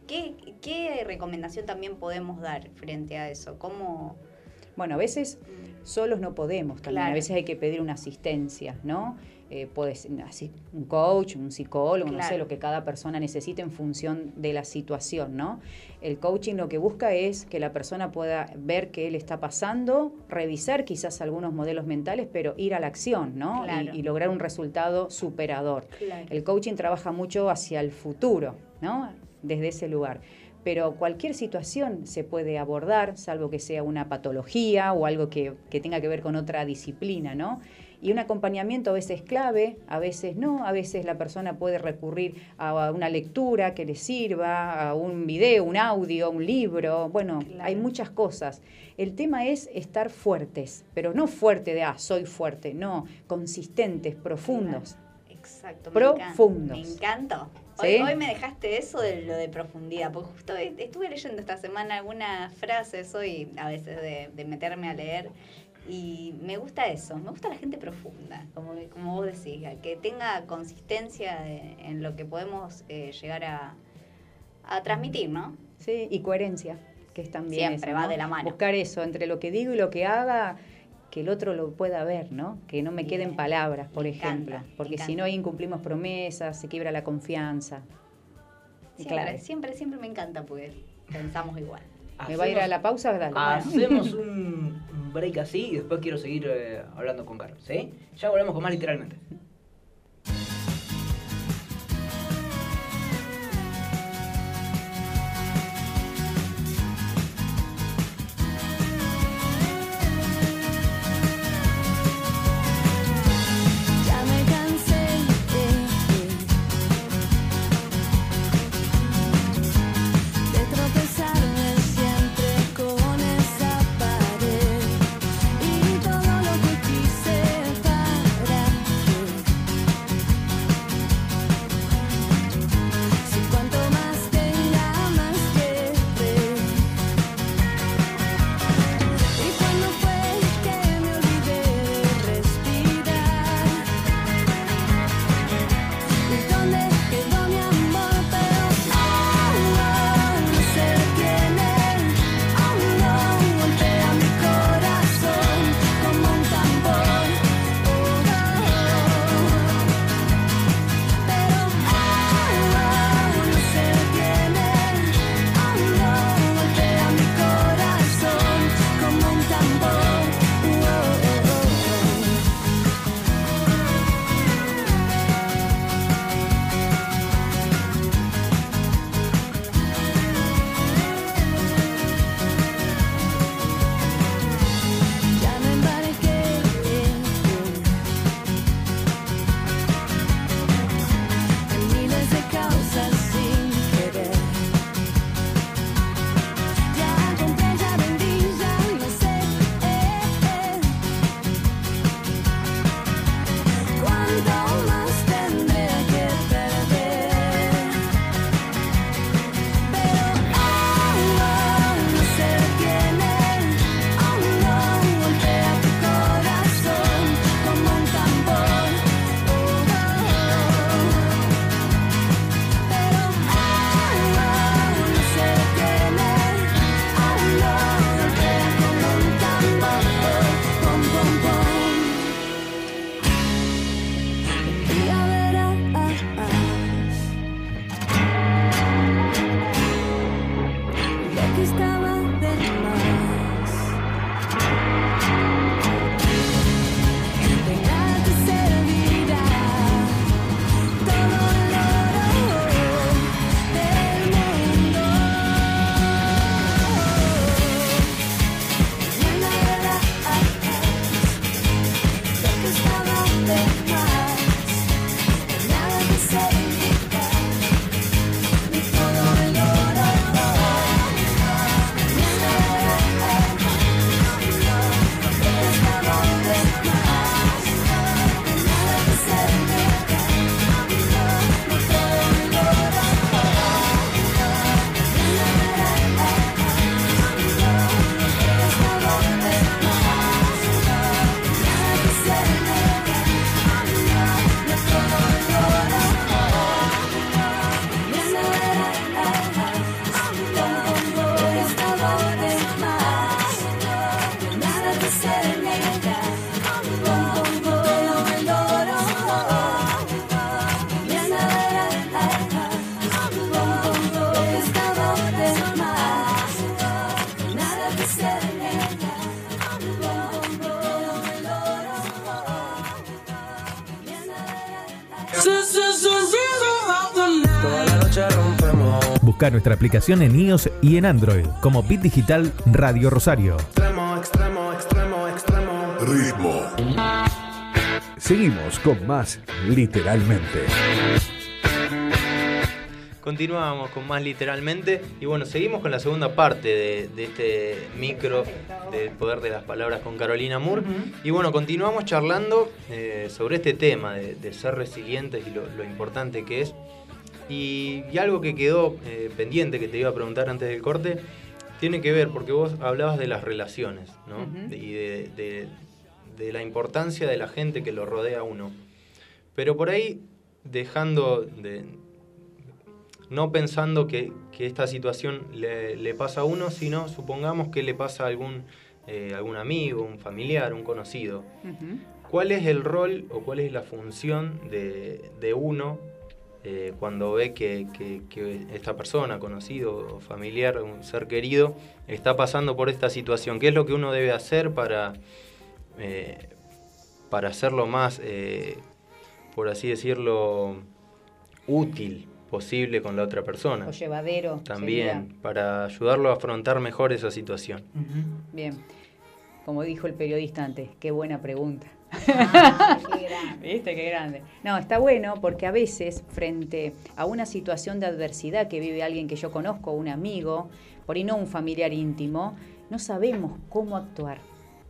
¿Qué, ¿Qué recomendación también podemos dar frente a eso? ¿Cómo...? Bueno, a veces solos no podemos también, Claro. a veces hay que pedir una asistencia, ¿no? Eh, puede ser así, un coach, un psicólogo, no sé, lo que cada persona necesite en función de la situación, ¿no? El coaching lo que busca es que la persona pueda ver qué le está pasando, revisar quizás algunos modelos mentales, pero ir a la acción, ¿no? Y- lograr un resultado superador. Claro. El coaching trabaja mucho hacia el futuro, ¿no? Desde ese lugar. Pero cualquier situación se puede abordar, salvo que sea una patología o algo que, que tenga que ver con otra disciplina, ¿no? Y un acompañamiento a veces clave, a veces no, a veces la persona puede recurrir a una lectura que le sirva, a un video, un audio, un libro, bueno, Claro. hay muchas cosas. El tema es estar fuertes, pero no fuerte de, ah, soy fuerte, no, consistentes, profundos. Exacto. Profundos. Me, encan- me encantó. ¿Sí? Hoy, me dejaste eso de lo de profundidad, porque justo estuve leyendo esta semana algunas frases hoy, a veces de, de meterme a leer, y me gusta eso, me gusta la gente profunda, como, como vos decís, que tenga consistencia de- en lo que podemos eh, llegar a, a transmitir, ¿no? Sí, y coherencia, que es también Siempre eso, va ¿no? de la mano. Buscar eso, entre lo que digo y lo que haga, que el otro lo pueda ver, ¿no? Que no me queden palabras, por Me ejemplo. encanta, porque si no, ahí incumplimos promesas, se quiebra la confianza. Y Siempre, claro. siempre, siempre me encanta porque pensamos igual. (laughs) ¿Me va a ir a la pausa? Dale. Hacemos un break así y después quiero seguir eh, hablando con Carlos, ¿sí? Ya volvemos con más literalmente. Busca nuestra aplicación en iOS y en Android como Bit Digital Radio Rosario. Extremo, extremo, extremo, extremo. Ritmo. Seguimos con más literalmente. Continuamos con más literalmente y bueno, seguimos con la segunda parte de, de este micro del poder de las palabras con Carolina Moore. Y bueno, continuamos charlando eh, sobre este tema de, de ser resilientes y lo, lo importante que es. Y, y algo que quedó eh, pendiente que te iba a preguntar antes del corte, tiene que ver, porque vos hablabas de las relaciones, ¿no? Y de, de- de la importancia de la gente que lo rodea a uno. Pero por ahí, dejando de, no pensando que, que esta situación le, le pasa a uno, sino supongamos que le pasa a algún, eh, algún amigo, un familiar, un conocido. ¿Cuál es el rol o cuál es la función de, de uno eh, cuando ve que, que- que esta persona, conocido o familiar, un ser querido, está pasando por esta situación? ¿Qué es lo que uno debe hacer para, eh, para hacerlo más, eh, por así decirlo, útil posible con la otra persona? O llevadero. También, para ayudarlo a afrontar mejor esa situación. Bien. Como dijo el periodista antes, qué buena pregunta. Ah, (laughs) qué grande. ¿Viste qué grande? No, está bueno porque a veces frente a una situación de adversidad que vive alguien que yo conozco, un amigo, por ahí no un familiar íntimo, no sabemos cómo actuar,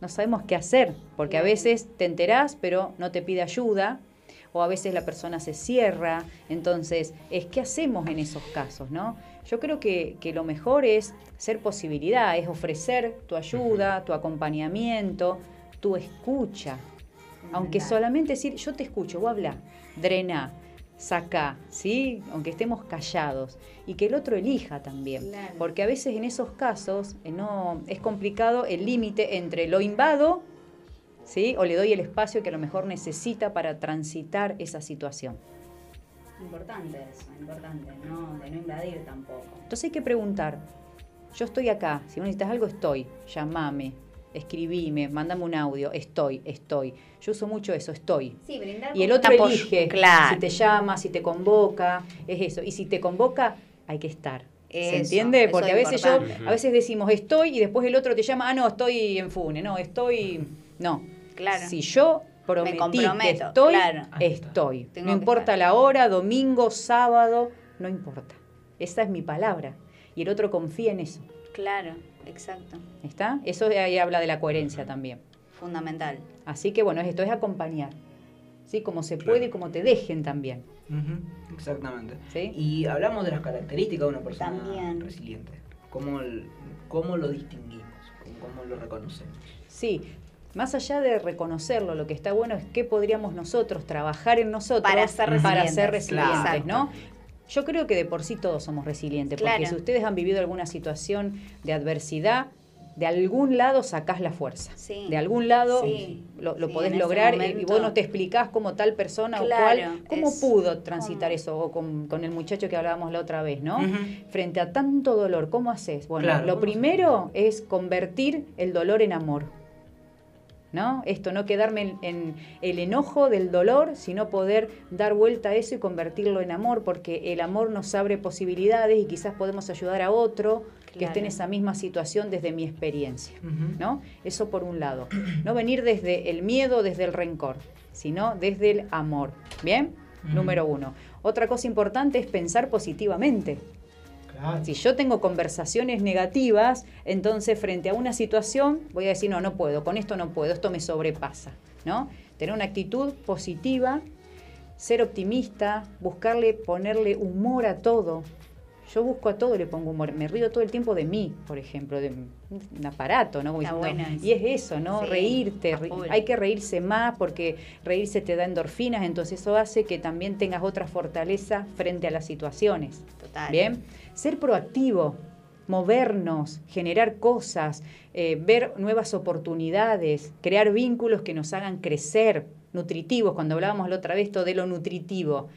no sabemos qué hacer, porque a veces te enterás pero no te pide ayuda, o a veces la persona se cierra, entonces es qué hacemos en esos casos, ¿no? Yo creo que, que lo mejor es ser posibilidad, es ofrecer tu ayuda, tu acompañamiento, tu escucha, aunque solamente decir, yo te escucho, vos habla, drena, saca, ¿sí? Aunque estemos callados. Y que el otro elija también. Claro. Porque a veces en esos casos eh, no, es complicado el límite entre lo invado, ¿sí? O le doy el espacio que a lo mejor necesita para transitar esa situación. Importante eso, importante, no, de no invadir tampoco. Entonces hay que preguntar, yo estoy acá, si necesitas algo estoy, llamame, escribime, mandame un audio, estoy, estoy. Yo uso mucho eso, estoy. Sí, brindar Y el otro apoyo. elige claro. si te llama, si te convoca, es eso. Y si te convoca, hay que estar. ¿Se entiende? Porque a es veces yo, a veces decimos estoy y después el otro te llama, ah, no, estoy en Fune, no, estoy. No. Claro. Si yo prometí comprometo, estoy, claro. estoy. Tengo no importa estar. la hora, domingo, sábado, no importa. Esa es mi palabra. Y el otro confía en eso. Claro, exacto. ¿Está? Eso de ahí habla de la coherencia también. Fundamental. Así que bueno, esto es acompañar. ¿Sí? Como se Claro. puede y como te dejen también. Exactamente. ¿Sí? Y hablamos de las características de una persona También. resiliente. ¿Cómo, el- cómo lo distinguimos? ¿Cómo, cómo lo reconocemos? Sí, más allá de reconocerlo, lo que está bueno es qué podríamos nosotros trabajar en nosotros Para ser para resilientes, ser resilientes, claro. ¿no? Yo creo que de por sí todos somos resilientes, porque si ustedes han vivido alguna situación de adversidad, de algún lado sacás la fuerza. Sí. De algún lado Sí. lo, lo Sí, podés lograr y- vos no te explicás cómo tal persona Claro, o cual, cómo es pudo transitar eso, o con, con el muchacho que hablábamos la otra vez, ¿no? Frente a tanto dolor, ¿cómo haces? Bueno, Claro, lo ¿cómo primero es convertir el dolor en amor. ¿No? Esto, no quedarme en, en el enojo del dolor, sino poder dar vuelta a eso y convertirlo en amor, porque el amor nos abre posibilidades y quizás podemos ayudar a otro que esté en esa misma situación desde mi experiencia. ¿no? Eso por un lado. No venir desde el miedo, desde el rencor, sino desde el amor. ¿Bien? Número uno. Otra cosa importante es pensar positivamente. Claro. Si yo tengo conversaciones negativas, entonces frente a una situación voy a decir, no, no puedo, con esto no puedo, esto me sobrepasa, ¿no? Tener una actitud positiva, ser optimista, buscarle, ponerle humor a todo. Yo busco a todo, le pongo humor. Me río todo el tiempo de mí, por ejemplo, de un aparato, ¿no? Está y es eso, ¿no? Sí, Reírte. ri- hay que reírse más porque reírse te da endorfinas, entonces eso hace que también tengas otra fortaleza frente a las situaciones. Total. Bien, ser proactivo, movernos, generar cosas, eh, ver nuevas oportunidades, crear vínculos que nos hagan crecer, nutritivos, cuando hablábamos la otra vez esto de lo nutritivo.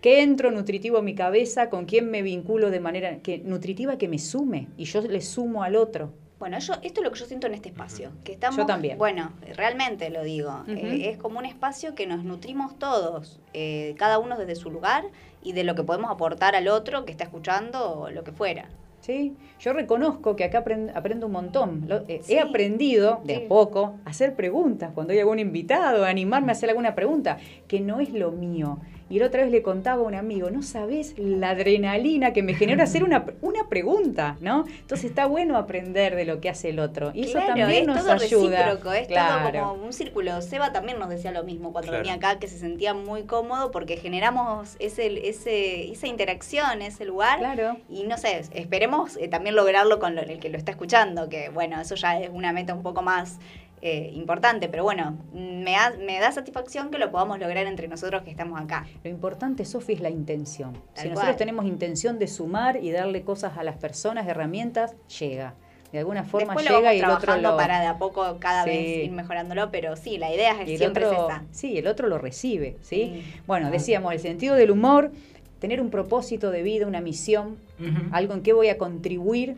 ¿Qué entro nutritivo en mi cabeza? ¿Con quién me vinculo de manera que, nutritiva que me sume? Y yo le sumo al otro. Bueno, yo, esto es lo que yo siento en este espacio. Que estamos, Yo también. Bueno, realmente lo digo. Eh, es como un espacio que nos nutrimos todos, eh, cada uno desde su lugar y de lo que podemos aportar al otro que está escuchando o lo que fuera. ¿sí? Yo reconozco que acá aprend- aprendo un montón. Lo- eh, Sí. He aprendido de Sí. a poco a hacer preguntas cuando hay algún invitado, a animarme a hacer alguna pregunta, que no es lo mío. Y la otra vez le contaba a un amigo, no sabes la adrenalina que me genera hacer una, una pregunta, ¿no? Entonces está bueno aprender de lo que hace el otro. Y eso también es nos todo ayuda. recíproco, es Claro. todo como un círculo. Seba también nos decía lo mismo cuando Claro. venía acá, que se sentía muy cómodo porque generamos ese, ese, esa interacción, ese lugar. Claro. Y no sé, esperemos eh, también lograrlo con lo- el que lo está escuchando, que bueno, eso ya es una meta un poco más eh, importante, pero bueno, me, da- me da satisfacción que lo podamos lograr entre nosotros que estamos acá. Lo importante, Sofi, es la intención. Tal si nosotros cual. tenemos intención de sumar y darle cosas a las personas, herramientas, llega. De alguna forma Después lo llega vamos y el otro trabajando lo... para de a poco cada Sí. vez ir mejorándolo, pero sí, la idea es siempre otro, es esa. Sí, el otro lo recibe, ¿sí? Sí. Bueno, decíamos, el sentido del humor, tener un propósito de vida, una misión, algo en que voy a contribuir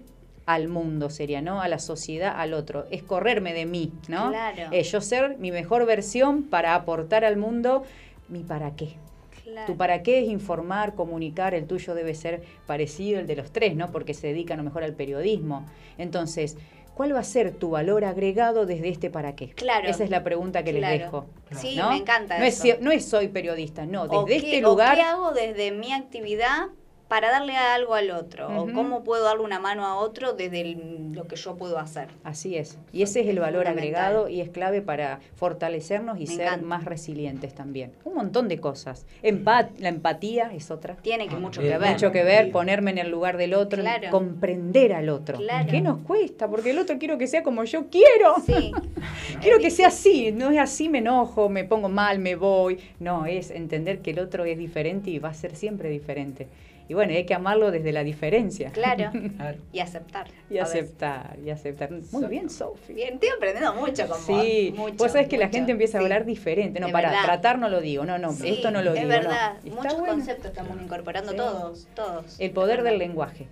al mundo sería, ¿no? A la sociedad, al otro. Es correrme de mí, ¿no? Claro. Es yo ser mi mejor versión para aportar al mundo mi para qué. Claro. Tu para qué es informar, comunicar, el tuyo debe ser parecido al de los tres, ¿no? Porque se dedican a lo mejor al periodismo. Entonces, ¿cuál va a ser tu valor agregado desde este para qué? Claro. Esa es la pregunta que les Claro. dejo. Sí, ¿no? me encanta No es, eso. si- no es soy periodista, no, O desde qué- este o lugar qué hago desde mi actividad para darle algo al otro? ¿O Ujú. cómo puedo darle una mano a otro desde el- lo que yo puedo hacer? Así es. Y ese es el valor agregado y es clave para fortalecernos y Me ser encanta. más resilientes también. Un montón de cosas. Empat la empatía es otra. Tiene que mucho que ver. Mucho que ver, ponerme en el lugar del otro, Claro. comprender al otro. Claro. ¿Qué nos cuesta? Porque el otro quiero que sea como yo quiero. Sí. (laughs) Quiero que sea así, no es así, me enojo, me pongo mal, me voy. No, es entender que el otro es diferente y va a ser siempre diferente. Y bueno, hay que amarlo desde la diferencia. Claro. (laughs) Claro. Y aceptar. Y aceptar, y aceptar. Muy bien, Sofi. Bien, estoy aprendiendo mucho con Sí, vos. Mucho, vos sabés que la gente empieza a Sí. hablar diferente. No, De para verdad. tratar no lo digo. No, no, Sí, esto no lo es digo. verdad. no. Muchos bueno. conceptos estamos incorporando Sí. todos, todos. El poder Es del lenguaje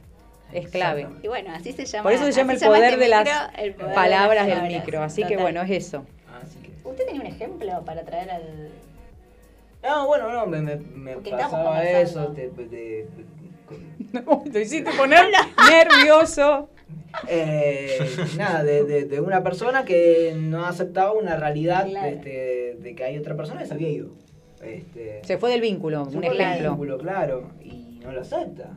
es clave. Y bueno, así se llama. Por eso se llama el llama poder este de las micro, el poder de palabras del micro. Así que bueno, es eso. Así que. ¿Usted tenía un ejemplo para traer al...? No, bueno, no, me, me, pasaba eso. De, de- de- (laughs) Te hiciste (laughs) poner nervioso. (laughs) eh, nada, de, de- de una persona que no aceptaba una realidad Claro. este, de que hay otra persona que se había ido. Este, Se fue del vínculo, se un fue del ejemplo. vínculo, claro, y no lo acepta.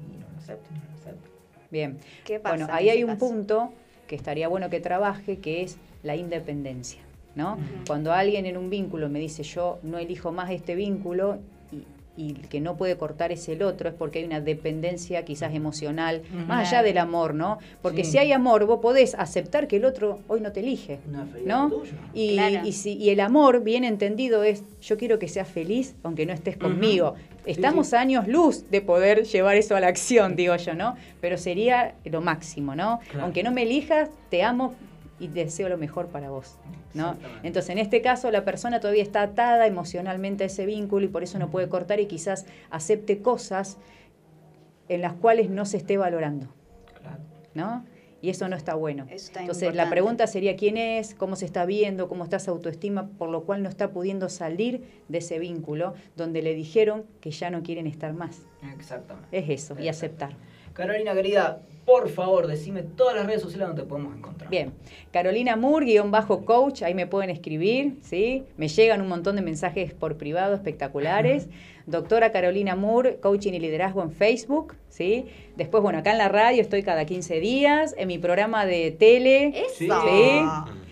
Y no lo acepta, no lo acepta. Bien. ¿Qué pasa Bueno, en ahí hay un punto que estaría bueno que trabaje, que es la independencia. ¿No? Cuando alguien en un vínculo me dice yo no elijo más este vínculo y, y el que no puede cortar es el otro, es porque hay una dependencia quizás emocional, más allá del amor, ¿no? Porque Sí. si hay amor, vos podés aceptar que el otro hoy no te elige. Una ¿no? tuya. Y, Claro. y, si- y el amor bien entendido es, yo quiero que seas feliz aunque no estés conmigo. estamos a años luz de poder llevar eso a la acción, digo yo, ¿no? Pero sería lo máximo, ¿no? Claro. Aunque no me elijas, te amo y deseo lo mejor para vos, ¿no? Entonces, en este caso, la persona todavía está atada emocionalmente a ese vínculo y por eso no puede cortar y quizás acepte cosas en las cuales no se esté valorando, Claro. ¿no? Y eso no está bueno. Eso está Entonces, la pregunta sería quién es, cómo se está viendo, cómo está su autoestima, por lo cual no está pudiendo salir de ese vínculo donde le dijeron que ya no quieren estar más. Exactamente. Es eso, y aceptar. Carolina querida, por favor, decime todas las redes sociales donde te podemos encontrar. Bien, Carolina Moore, guion bajo coach, ahí me pueden escribir, ¿sí? Me llegan un montón de mensajes por privado espectaculares. Doctora Carolina Moore, coaching y liderazgo en Facebook, ¿sí? Después, bueno, acá en la radio estoy cada 15 días, en mi programa de tele, Eso. ¿sí?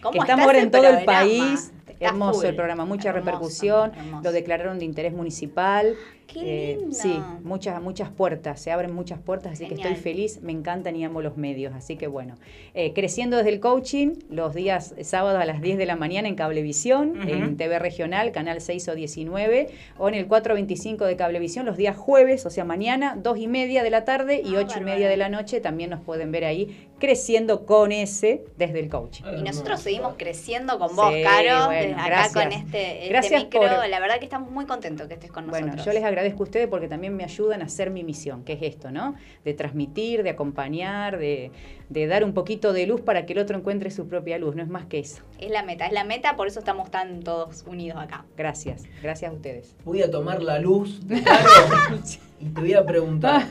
¿Cómo que está estamos ahora en todo el país. Está hermoso full. el programa, mucha Hermoso, repercusión, hermoso. lo declararon de interés municipal. Qué lindo. sí, muchas, muchas puertas, se abren muchas puertas, así que estoy feliz, me encantan y amo los medios, así que bueno, eh, creciendo desde el coaching, los días eh, sábados a las 10 de la mañana en Cablevisión, en TV Regional, Canal 6 o 19, o en el 425 de Cablevisión los días jueves, o sea, mañana, 2 y media de la tarde y Ah, 8 y bárbaro. media de la noche, también nos pueden ver ahí, creciendo con ese desde el coaching. Y nosotros seguimos creciendo con vos, Sí, Caro, bueno, desde acá gracias. con este, este Gracias micro. por- La verdad que estamos muy contentos que estés con nosotros. Bueno, yo les agradezco a ustedes porque también me ayudan a hacer mi misión, que es esto, ¿no? De transmitir, de acompañar, de, de dar un poquito de luz para que el otro encuentre su propia luz, no es más que eso. Es la meta, es la meta, por eso estamos tan todos unidos acá. Gracias, gracias a ustedes. Voy a tomar la luz (laughs) y te voy a preguntar.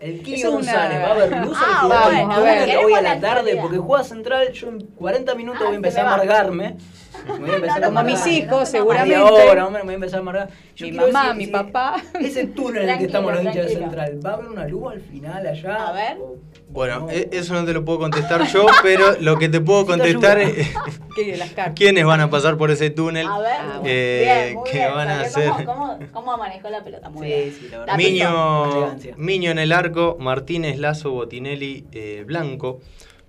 El Kili González, una- ¿va a haber luz al Ah, bueno, Porque a ver. hoy a la la tarde, porque juega Central, yo en 40 minutos Ah, voy a empezar a va. amargarme. Voy a empezar a Como mis hijos, seguramente. hora, hombre, me voy a empezar a amargar. Yo Mi mamá, decir, mi si papá. Ese túnel en el que estamos los hinchas de. Central, ¿va a haber una luz al final allá? A ver. Bueno, no? e- eso no te lo puedo contestar yo, (laughs) pero lo que te puedo contestar es (laughs) quiénes van a pasar por ese túnel. A ver, Ah. Eh, bien, muy ¿qué bien. van a hacer? ¿Cómo, cómo, cómo manejó la pelota? Muy Sí, bien. sí, la Miño. Miño en el arco, Martínez, Lazo, Botinelli, eh, Blanco,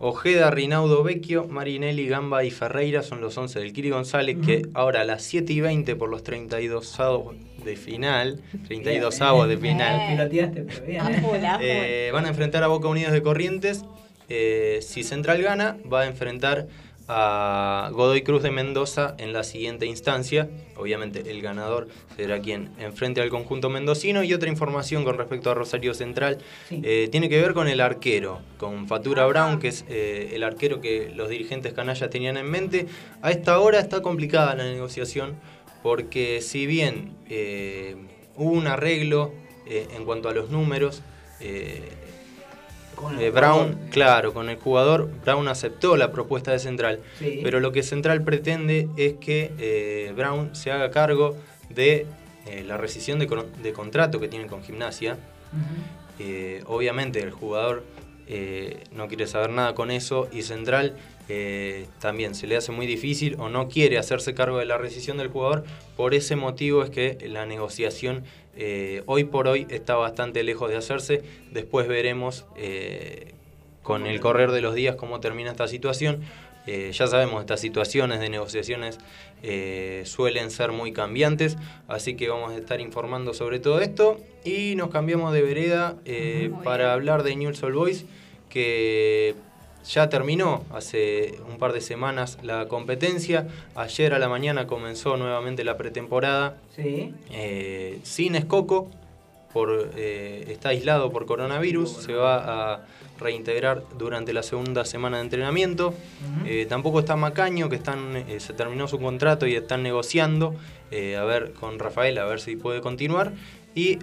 Ojeda, Rinaudo, Vecchio, Marinelli, Gamba y Ferreira son los 11 del Kiri González, que ahora a las 7 y 20 por los 32 avos de final, 32 avos de final, Bien. Piloteaste, pero bien. A ¿eh? eh, van a enfrentar a Boca Unidos de Corrientes. Eh, si Central gana, va a enfrentar a Godoy Cruz de Mendoza en la siguiente instancia. Obviamente el ganador será quien enfrente al conjunto mendocino. Y otra información con respecto a Rosario Central Sí. eh, tiene que ver con el arquero, con Fatura Brown, que es eh, el arquero que los dirigentes canallas tenían en mente. A esta hora está complicada la negociación porque si bien eh, hubo un arreglo en cuanto a los números, eh, Con eh, Brown, jugador. claro, con el jugador, Brown aceptó la propuesta de Central, Sí. pero lo que Central pretende es que eh, Brown se haga cargo de eh, la rescisión de, con- de contrato que tiene con Gimnasia. Obviamente el jugador no quiere saber nada con eso y Central también se le hace muy difícil o no quiere hacerse cargo de la rescisión del jugador. Por ese motivo es que la negociación eh, hoy por hoy está bastante lejos de hacerse. Después veremos eh, con el correr de los días cómo termina esta situación. Eh, ya sabemos, estas situaciones de negociaciones suelen ser muy cambiantes, así que vamos a estar informando sobre todo esto. Y nos cambiamos de vereda para hablar de Newell's Old Boys, que ya terminó hace un par de semanas la competencia. Ayer a la mañana comenzó nuevamente la pretemporada Sí. eh, sin Escoco, por, eh, está aislado por coronavirus, se va a reintegrar durante la segunda semana de entrenamiento. Eh, tampoco está Macaño, que están, se terminó su contrato y están negociando, a ver con Rafael, a ver si puede continuar. Y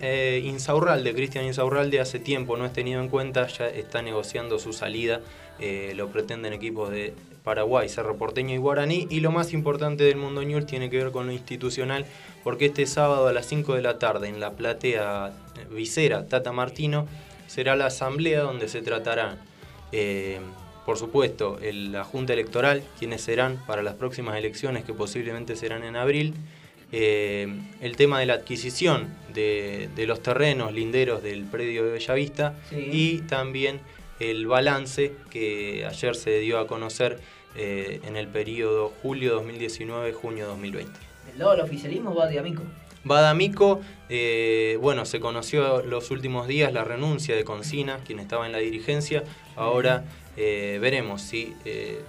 Insaurralde, Cristian Insaurralde, hace tiempo no es tenido en cuenta, ya está negociando su salida, eh, lo pretenden equipos de Paraguay, Cerro Porteño y Guaraní. Y lo más importante del mundo tiene que ver con lo institucional, porque este sábado a las 5 de la tarde en la platea visera Tata Martino será la asamblea donde se tratará, eh, por supuesto, el- la Junta Electoral, quienes serán para las próximas elecciones que posiblemente serán en abril, eh, el tema de la adquisición de, de los terrenos linderos del predio de Bellavista Sí. y también el balance que ayer se dio a conocer eh, en el periodo julio 2019-junio 2020. Del lado del oficialismo va Diamico. Badamico, eh, bueno, se conoció los últimos días la renuncia de Concina, quien estaba en la dirigencia. Ahora eh, veremos si eh,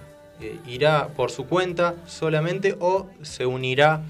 irá por su cuenta solamente o se unirá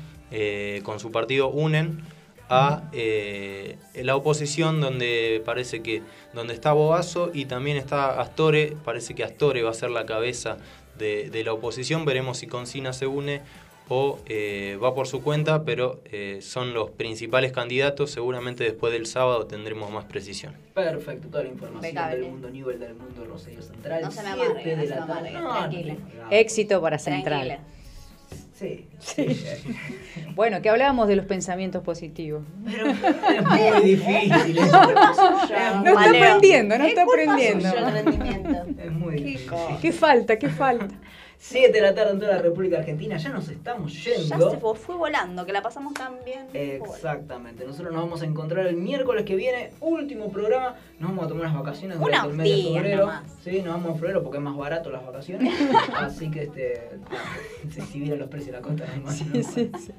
con su partido UNEN a eh, la oposición donde parece que donde está Boazo y también está Astore, parece que Astore va a ser la cabeza de, de la oposición, veremos si Concina se une o eh, va por su cuenta, pero eh, son los principales candidatos, seguramente después del sábado tendremos más precisión. Perfecto, toda la información Impecable. del mundo Newell, del mundo Rosario Central. No se me amargue, no de se me no, Éxito para Central. Tranquila. Sí. (laughs) Bueno, que hablábamos de los pensamientos positivos. Pero (laughs) es muy difícil. eso. No está aprendiendo, no Es está aprendiendo. Es muy difícil. ¿Qué falta? ¿Qué falta? 7 de la tarde en toda la República Argentina, ya nos estamos Ya yendo. se fue, fue volando, que la pasamos tan bien. Exactamente, nosotros nos vamos a encontrar el miércoles que viene, último programa. Nos vamos a tomar unas vacaciones Unos durante el mes de febrero. nomás. Sí, nos vamos en febrero porque es más barato las vacaciones. (laughs) Así que este. nada, (laughs) si, vieran los precios de la costa, no más. Sí, sí, sí.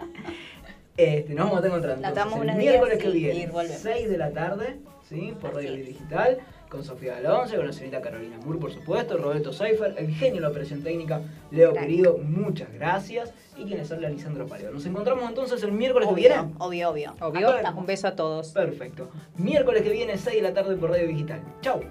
Este, nos vamos a encontrar entonces el miércoles días que viene, y volvemos. 6 de la tarde, ¿sí? por Radio es. Digital, con Sofía Alonso, con la señorita Carolina Moore, por supuesto, Roberto Seifer, el genio de la operación técnica, Leo Crack. querido, muchas gracias. Y quienes habla Lisandro Paleo. Nos encontramos entonces el miércoles que viene. Obvio, obvio, obvio. Obvio, Acá un beso a todos. Perfecto. Miércoles que viene, 6 de la tarde por Radio Digital. Chau.